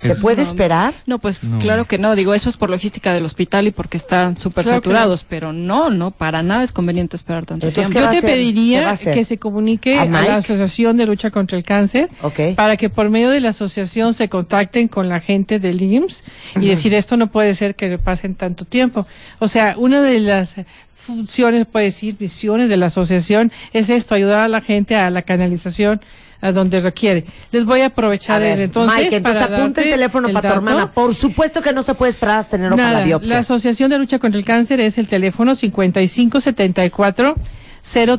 ¿Se puede esperar? No, pues No. claro que no. Digo, eso es por logística del hospital y porque están súper Claro saturados, pero no, no, para nada es conveniente esperar tanto Entonces, tiempo. ¿qué Yo te pediría que se comunique ¿A la Asociación de Lucha contra el Cáncer para que por medio de la asociación se contacten con la gente del IMSS y decir esto no puede ser que le pasen tanto tiempo. O sea, una de las funciones, puede decir, misiones de la asociación es esto, ayudar a la gente a la canalización a donde requiere. Les voy a A aprovechar ver, el entonces Mike, entonces para apunta el teléfono el para tu dato. hermana. Por supuesto que no se puede esperar hasta enero para Nada, la biopsia. la Asociación de Lucha contra el Cáncer es el teléfono 5574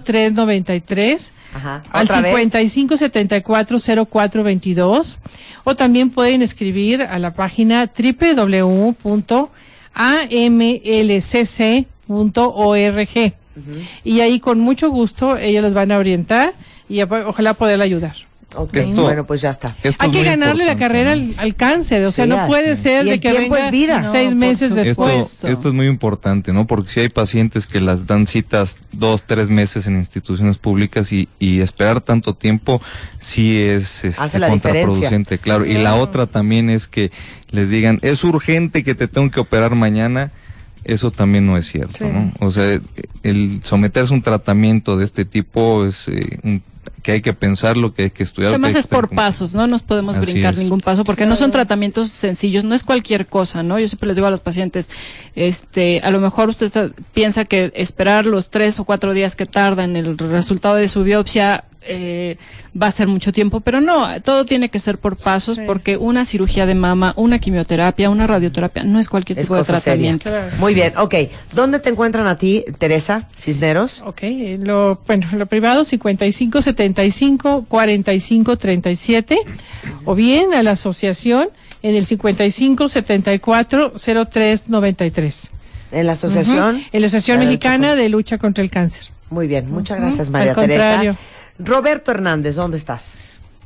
0393 Ajá. al ¿Otra vez? 5574 0422 o también pueden escribir a la página www.amlcc.org y ahí con mucho gusto ellos los van a orientar y ojalá poder ayudar. Ok, Esto- bueno, pues ya está. Esto Hay que ganarle la carrera al, al cáncer, o sea, Sí, no puede ser de que venga es vida. seis No, meses por Esto, después. esto es muy importante, ¿no? Porque si hay pacientes que las dan citas dos, tres meses en instituciones públicas y, y esperar tanto tiempo sí es este, contraproducente, claro. Y la otra también es que les digan, es urgente que te tengo que operar mañana. Eso también no es cierto, Sí. ¿no? O sea, el someterse a un tratamiento de este tipo es eh, un- que hay que pensarlo, que hay que estudiar. Además que es por como- pasos, no nos podemos Así brincar es. ningún paso porque no son tratamientos sencillos, no es cualquier cosa, ¿no? Yo siempre les digo a los pacientes, este, a lo mejor usted está- piensa que esperar los tres o cuatro días que tarda en el resultado de su biopsia eh, va a ser mucho tiempo, pero no, todo tiene que ser por pasos Sí. porque una cirugía de mama, una quimioterapia, una radioterapia no es cualquier Es tipo de tratamiento. Claro. Muy bien, ok. ¿Dónde te encuentran a ti, Teresa Cisneros? Ok, eh, lo, bueno, lo privado 55 75 45 37 o bien a la asociación en el 55 74 03 93. En la asociación. Ujú, En la Asociación la Mexicana lucha de Lucha contra el Cáncer. Muy bien, muchas gracias, María Teresa. contrario. Roberto Hernández, ¿dónde estás?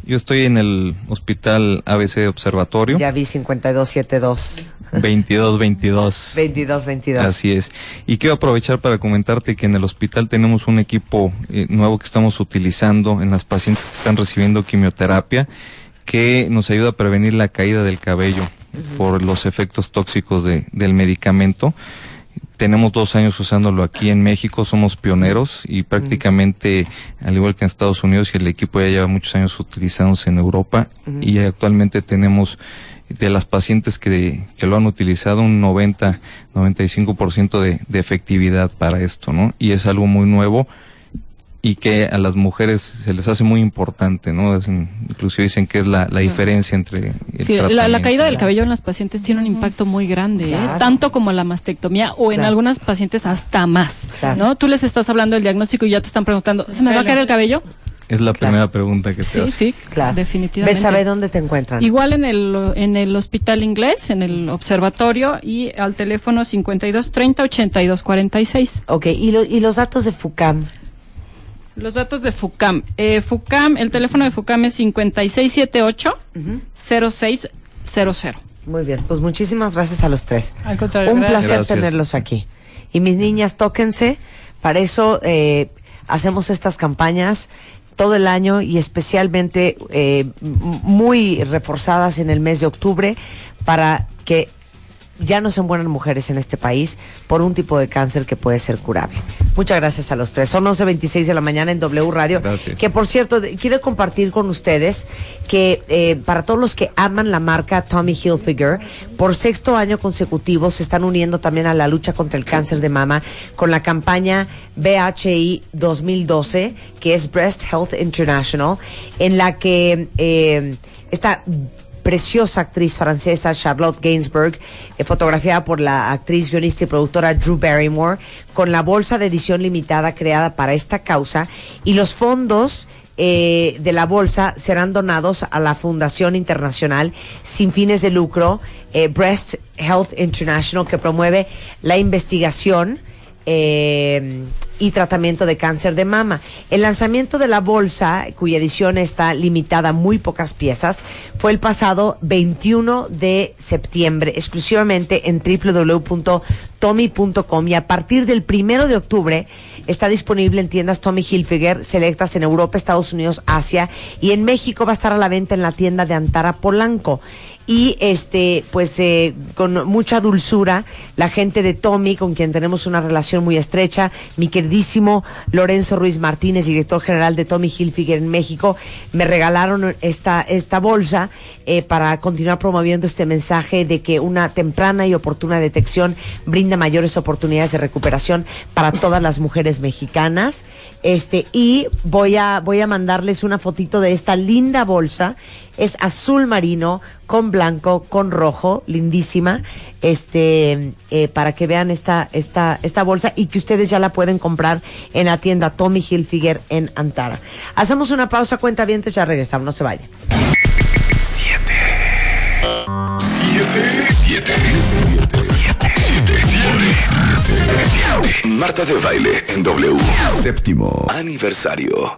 Yo estoy en el Hospital ABC Observatorio. Ya vi 5272 2222. 2222. Así es. Y quiero aprovechar para comentarte que en el hospital tenemos un equipo eh, nuevo que estamos utilizando en las pacientes que están recibiendo quimioterapia que nos ayuda a prevenir la caída del cabello por los efectos tóxicos de- del medicamento. Tenemos dos años usándolo aquí en México, somos pioneros y prácticamente, al igual que en Estados Unidos, y el equipo ya lleva muchos años utilizándose en Europa y actualmente tenemos de las pacientes que, que lo han utilizado un 90, 95% de, de efectividad para esto, ¿no? Y es algo muy nuevo y que a las mujeres se les hace muy importante, ¿no? Es inclusive dicen que es la, la diferencia entre el Sí, la, la caída del cabello en las pacientes tiene un impacto muy grande, ¿eh? Tanto como la mastectomía o en Claro. algunas pacientes hasta más. Claro. ¿no? Tú les estás hablando del diagnóstico y ya te están preguntando, ¿se me va a caer el cabello? Es la Claro. primera pregunta que te Sí, hace. sí, Claro. definitivamente. Betsabe, ¿dónde te encuentran? Igual en el, en el hospital inglés, en el observatorio y al teléfono 52 30 82 46. Ok, ¿y, lo- y los datos de FUCAM? Los datos de FUCAM. Eh, FUCAM, el teléfono de FUCAM es 5678-0600. Muy bien, pues muchísimas gracias a los tres. Al contrario, Un gracias. placer Gracias. tenerlos aquí. Y mis niñas, tóquense. Para eso eh, hacemos estas campañas todo el año y especialmente eh, muy reforzadas en el mes de octubre para que ya no se mueran mujeres en este país por un tipo de cáncer que puede ser curable. Muchas gracias a los tres. Son 11.26 de la mañana en W Radio. Gracias. Que por cierto, quiero compartir con ustedes que eh, para todos los que aman la marca Tommy Hilfiger, por sexto año consecutivo se están uniendo también a la lucha contra el cáncer de mama con la campaña BHI 2012, que es Breast Health International, en la que eh, esta preciosa actriz francesa Charlotte Gainsbourg, eh, fotografiada por la actriz, guionista y productora Drew Barrymore, con la bolsa de edición limitada creada para esta causa y los fondos eh, de la bolsa serán donados a la Fundación Internacional sin fines de lucro eh, Breast Health International que promueve la investigación eh, y tratamiento de cáncer de mama. El lanzamiento de la bolsa, cuya edición está limitada a muy pocas piezas, fue el pasado 21 de septiembre, exclusivamente en www.tommy.com y a partir del primero de octubre está disponible en tiendas Tommy Hilfiger selectas en Europa, Estados Unidos, Asia y en México. Va a estar a la venta en la tienda de Antara Polanco y este pues eh, con mucha dulzura la gente de Tommy con quien tenemos una relación muy estrecha mi queridísimo Lorenzo Ruiz Martínez director general de Tommy Hilfiger en México me regalaron esta esta bolsa eh, para continuar promoviendo este mensaje de que una temprana y oportuna detección brinda mayores oportunidades de recuperación para todas las mujeres mexicanas. Este y voy a voy a mandarles una fotito de esta linda bolsa es azul marino con blanco, con rojo, lindísima, este, eh, para que vean esta, esta, esta bolsa y que ustedes ya la pueden comprar en la tienda Tommy Hilfiger en Antara. Hacemos una pausa, cuenta bien, ya regresamos, no se vayan. Siete. Siete. Siete. Siete. Marta de baile en W. Séptimo aniversario.